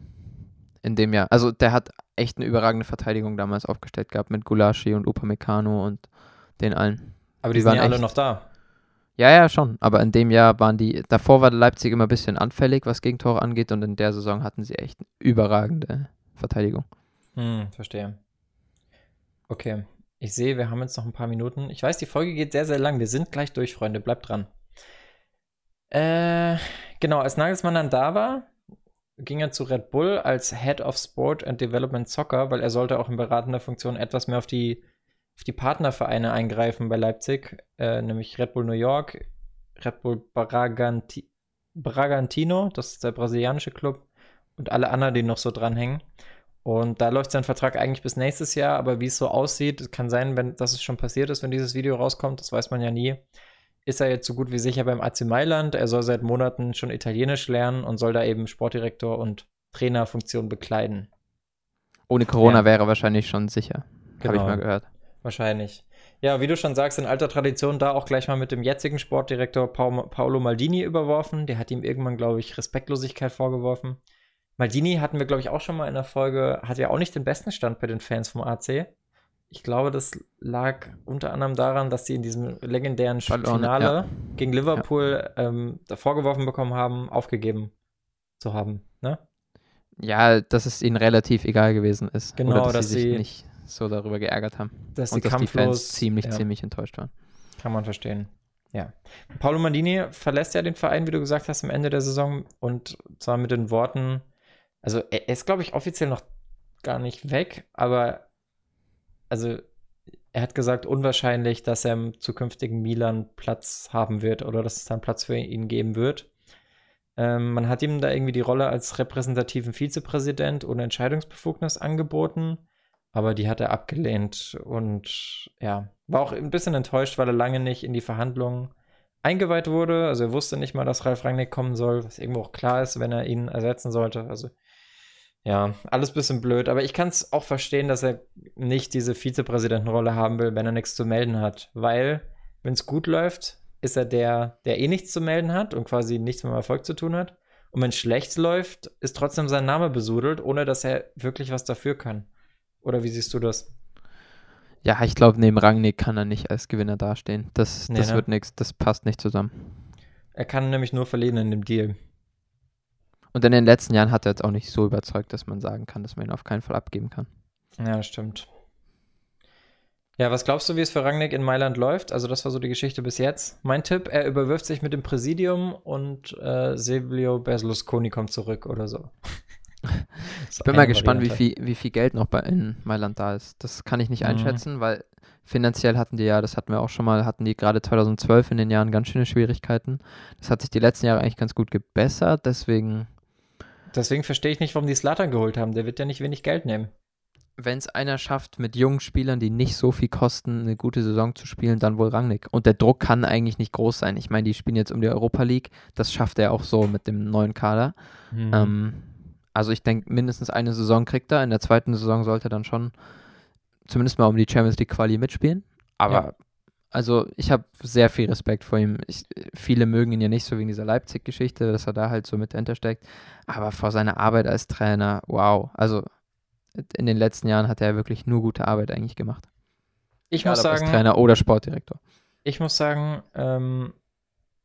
in dem Jahr. Also der hat echt eine überragende Verteidigung damals aufgestellt gehabt mit Gulaschi und Upamecano und den allen. Aber die, die sind ja alle noch da. Ja, ja, schon. Aber in dem Jahr waren die, davor war Leipzig immer ein bisschen anfällig, was Gegentore angeht, und in der Saison hatten sie echt eine überragende Verteidigung. Hm, verstehe. Okay. Ich sehe, wir haben jetzt noch ein paar Minuten. Ich weiß, die Folge geht sehr, sehr lang. Wir sind gleich durch, Freunde. Bleibt dran. Äh, genau, als Nagelsmann dann da war, ging er zu Red Bull als Head of Sport and Development Soccer, weil er sollte auch in beratender Funktion etwas mehr auf die auf die Partnervereine eingreifen bei Leipzig, äh, nämlich Red Bull New York, Red Bull Braganti Bragantino, das ist der brasilianische Club, und alle anderen, die noch so dranhängen. Und da läuft sein Vertrag eigentlich bis nächstes Jahr, aber wie es so aussieht, kann sein, wenn, dass es schon passiert ist, wenn dieses Video rauskommt, das weiß man ja nie. Ist er jetzt so gut wie sicher beim AC Mailand? Er soll seit Monaten schon Italienisch lernen und soll da eben Sportdirektor und Trainerfunktion bekleiden. Ohne Corona ja. wäre wahrscheinlich schon sicher. Genau. Habe ich mal gehört. Wahrscheinlich. Ja, wie du schon sagst, in alter Tradition da auch gleich mal mit dem jetzigen Sportdirektor Paolo Maldini überworfen. Der hat ihm irgendwann, glaube ich, Respektlosigkeit vorgeworfen. Maldini hatten wir, glaube ich, auch schon mal in der Folge, hat ja auch nicht den besten Stand bei den Fans vom AC. Ich glaube, das lag unter anderem daran, dass sie in diesem legendären Verloren, Finale ja. gegen Liverpool ja. ähm, vorgeworfen bekommen haben, aufgegeben zu haben. Ne? Ja, dass es ihnen relativ egal gewesen ist. Genau, Oder dass, dass sie sich nicht so darüber geärgert haben. Dass und die dass die Fans ziemlich, ja. ziemlich enttäuscht waren. Kann man verstehen. Ja. Paolo Maldini verlässt ja den Verein, wie du gesagt hast, am Ende der Saison und zwar mit den Worten, also er ist, glaube ich, offiziell noch gar nicht weg, aber also er hat gesagt, unwahrscheinlich, dass er im zukünftigen Milan Platz haben wird oder dass es dann Platz für ihn geben wird. Ähm, man hat ihm da irgendwie die Rolle als repräsentativen Vizepräsident ohne Entscheidungsbefugnis angeboten aber die hat er abgelehnt und ja, war auch ein bisschen enttäuscht, weil er lange nicht in die Verhandlungen eingeweiht wurde. Also er wusste nicht mal, dass Ralf Rangnick kommen soll, was irgendwo auch klar ist, wenn er ihn ersetzen sollte. Also ja, alles ein bisschen blöd. Aber ich kann es auch verstehen, dass er nicht diese Vizepräsidentenrolle haben will, wenn er nichts zu melden hat. Weil, wenn es gut läuft, ist er der, der eh nichts zu melden hat und quasi nichts mit dem Erfolg zu tun hat. Und wenn es schlecht läuft, ist trotzdem sein Name besudelt, ohne dass er wirklich was dafür kann. Oder wie siehst du das? Ja, ich glaube, neben Rangnick kann er nicht als Gewinner dastehen. Das, nee, das ne? wird nichts, das passt nicht zusammen. Er kann nämlich nur verlieren in dem Deal. Und in den letzten Jahren hat er jetzt auch nicht so überzeugt, dass man sagen kann, dass man ihn auf keinen Fall abgeben kann. Ja, stimmt. Ja, was glaubst du, wie es für Rangnick in Mailand läuft? Also, das war so die Geschichte bis jetzt. Mein Tipp, er überwirft sich mit dem Präsidium und äh, Silvio Berlusconi kommt zurück oder so. ich bin mal gespannt, wie viel, wie viel Geld noch bei, in Mailand da ist. Das kann ich nicht mhm. einschätzen, weil finanziell hatten die ja, das hatten wir auch schon mal, hatten die gerade 2012 in den Jahren ganz schöne Schwierigkeiten. Das hat sich die letzten Jahre eigentlich ganz gut gebessert, deswegen. Deswegen verstehe ich nicht, warum die Slatan geholt haben. Der wird ja nicht wenig Geld nehmen. Wenn es einer schafft, mit jungen Spielern, die nicht so viel kosten, eine gute Saison zu spielen, dann wohl Rangnick. Und der Druck kann eigentlich nicht groß sein. Ich meine, die spielen jetzt um die Europa League. Das schafft er auch so mit dem neuen Kader. Mhm. Ähm, also ich denke, mindestens eine Saison kriegt er. In der zweiten Saison sollte er dann schon zumindest mal um die Champions League Quali mitspielen. Aber ja. Also ich habe sehr viel Respekt vor ihm. Ich, viele mögen ihn ja nicht so wegen dieser Leipzig-Geschichte, dass er da halt so mit dahinter steckt. Aber vor seiner Arbeit als Trainer, wow. Also in den letzten Jahren hat er wirklich nur gute Arbeit eigentlich gemacht. Ich Egal, muss sagen. Als Trainer oder Sportdirektor. Ich muss sagen, ähm,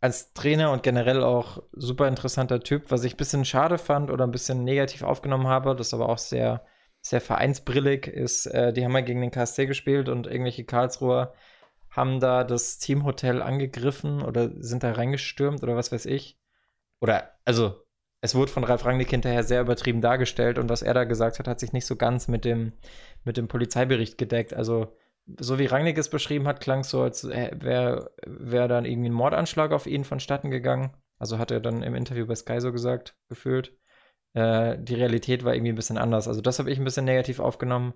als Trainer und generell auch super interessanter Typ, was ich ein bisschen schade fand oder ein bisschen negativ aufgenommen habe, das aber auch sehr, sehr vereinsbrillig ist, äh, die haben ja gegen den KSC gespielt und irgendwelche Karlsruher haben da das Teamhotel angegriffen oder sind da reingestürmt oder was weiß ich. Oder, also, es wurde von Ralf Rangnick hinterher sehr übertrieben dargestellt und was er da gesagt hat, hat sich nicht so ganz mit dem, mit dem Polizeibericht gedeckt. Also, so wie Rangnick es beschrieben hat, klang es so, als wäre wär dann irgendwie ein Mordanschlag auf ihn vonstatten gegangen. Also hat er dann im Interview bei Sky so gesagt, gefühlt. Äh, die Realität war irgendwie ein bisschen anders. Also das habe ich ein bisschen negativ aufgenommen.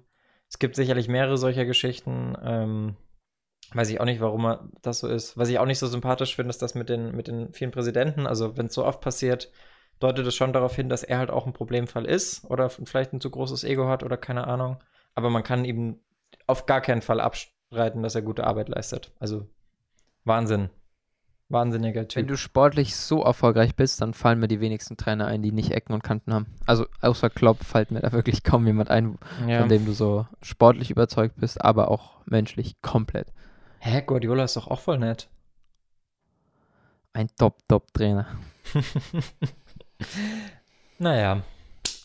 Es gibt sicherlich mehrere solcher Geschichten. Ähm, weiß ich auch nicht, warum das so ist. Was ich auch nicht so sympathisch finde, ist das mit den, mit den vielen Präsidenten. Also wenn es so oft passiert, deutet es schon darauf hin, dass er halt auch ein Problemfall ist oder vielleicht ein zu großes Ego hat oder keine Ahnung. Aber man kann ihm auf gar keinen Fall abstreiten, dass er gute Arbeit leistet. Also Wahnsinn. Wahnsinniger Typ. Wenn du sportlich so erfolgreich bist, dann fallen mir die wenigsten Trainer ein, die nicht Ecken und Kanten haben. Also außer Klopp fällt mir da wirklich kaum jemand ein, ja. von dem du so sportlich überzeugt bist, aber auch menschlich komplett. Hä, Guardiola ist doch auch voll nett. Ein Top-Top-Trainer. naja,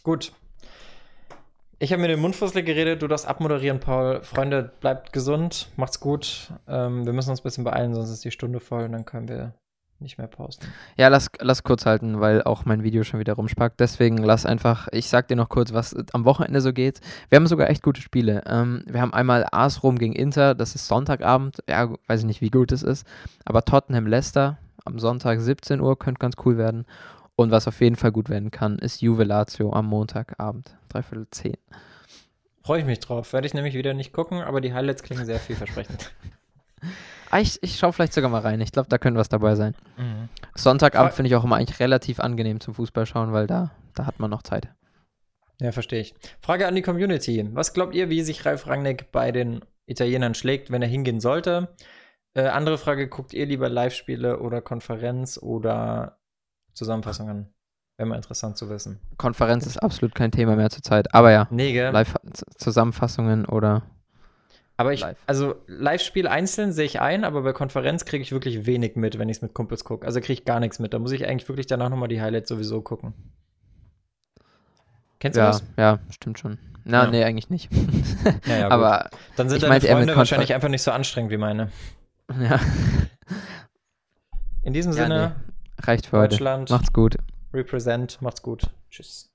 gut. Ich habe mir den Mund fusselig geredet, du darfst abmoderieren, Paul. Freunde, bleibt gesund, macht's gut. Ähm, wir müssen uns ein bisschen beeilen, sonst ist die Stunde voll und dann können wir nicht mehr posten. Ja, lass, lass kurz halten, weil auch mein Video schon wieder rumspackt. Deswegen lass einfach, ich sag dir noch kurz, was am Wochenende so geht. Wir haben sogar echt gute Spiele. Ähm, wir haben einmal AS Rom gegen Inter, das ist Sonntagabend. Ja, weiß ich nicht, wie gut es ist. Aber Tottenham Leicester am Sonntag 17 Uhr könnte ganz cool werden. Und was auf jeden Fall gut werden kann, ist Juve Lazio am Montagabend, dreiviertel zehn. Freue ich mich drauf. Werde ich nämlich wieder nicht gucken, aber die Highlights klingen sehr vielversprechend. ah, ich, ich schaue vielleicht sogar mal rein. Ich glaube, da könnte was dabei sein. Mhm. Sonntagabend finde ich auch immer eigentlich relativ angenehm zum Fußball schauen, weil da, da hat man noch Zeit. Ja, verstehe ich. Frage an die Community. Was glaubt ihr, wie sich Ralf Rangnick bei den Italienern schlägt, wenn er hingehen sollte? Äh, andere Frage, guckt ihr lieber Live-Spiele oder Konferenz oder Zusammenfassungen. Wäre mal interessant zu wissen. Konferenz ist absolut kein Thema mehr zurzeit. Aber ja, nee, Live-Zusammenfassungen oder. Aber ich, live. also Live-Spiel einzeln sehe ich ein, aber bei Konferenz kriege ich wirklich wenig mit, wenn ich es mit Kumpels gucke. Also kriege ich gar nichts mit. Da muss ich eigentlich wirklich danach nochmal die Highlights sowieso gucken. Kennst du ja, das? Ja, stimmt schon. Na, ja. nee, eigentlich nicht. Ja, ja, aber dann sind deine Freunde wahrscheinlich einfach nicht so anstrengend wie meine. Ja. In diesem Sinne, nee. Reicht für Deutschland. heute. Macht's gut. Represent. Macht's gut. Tschüss.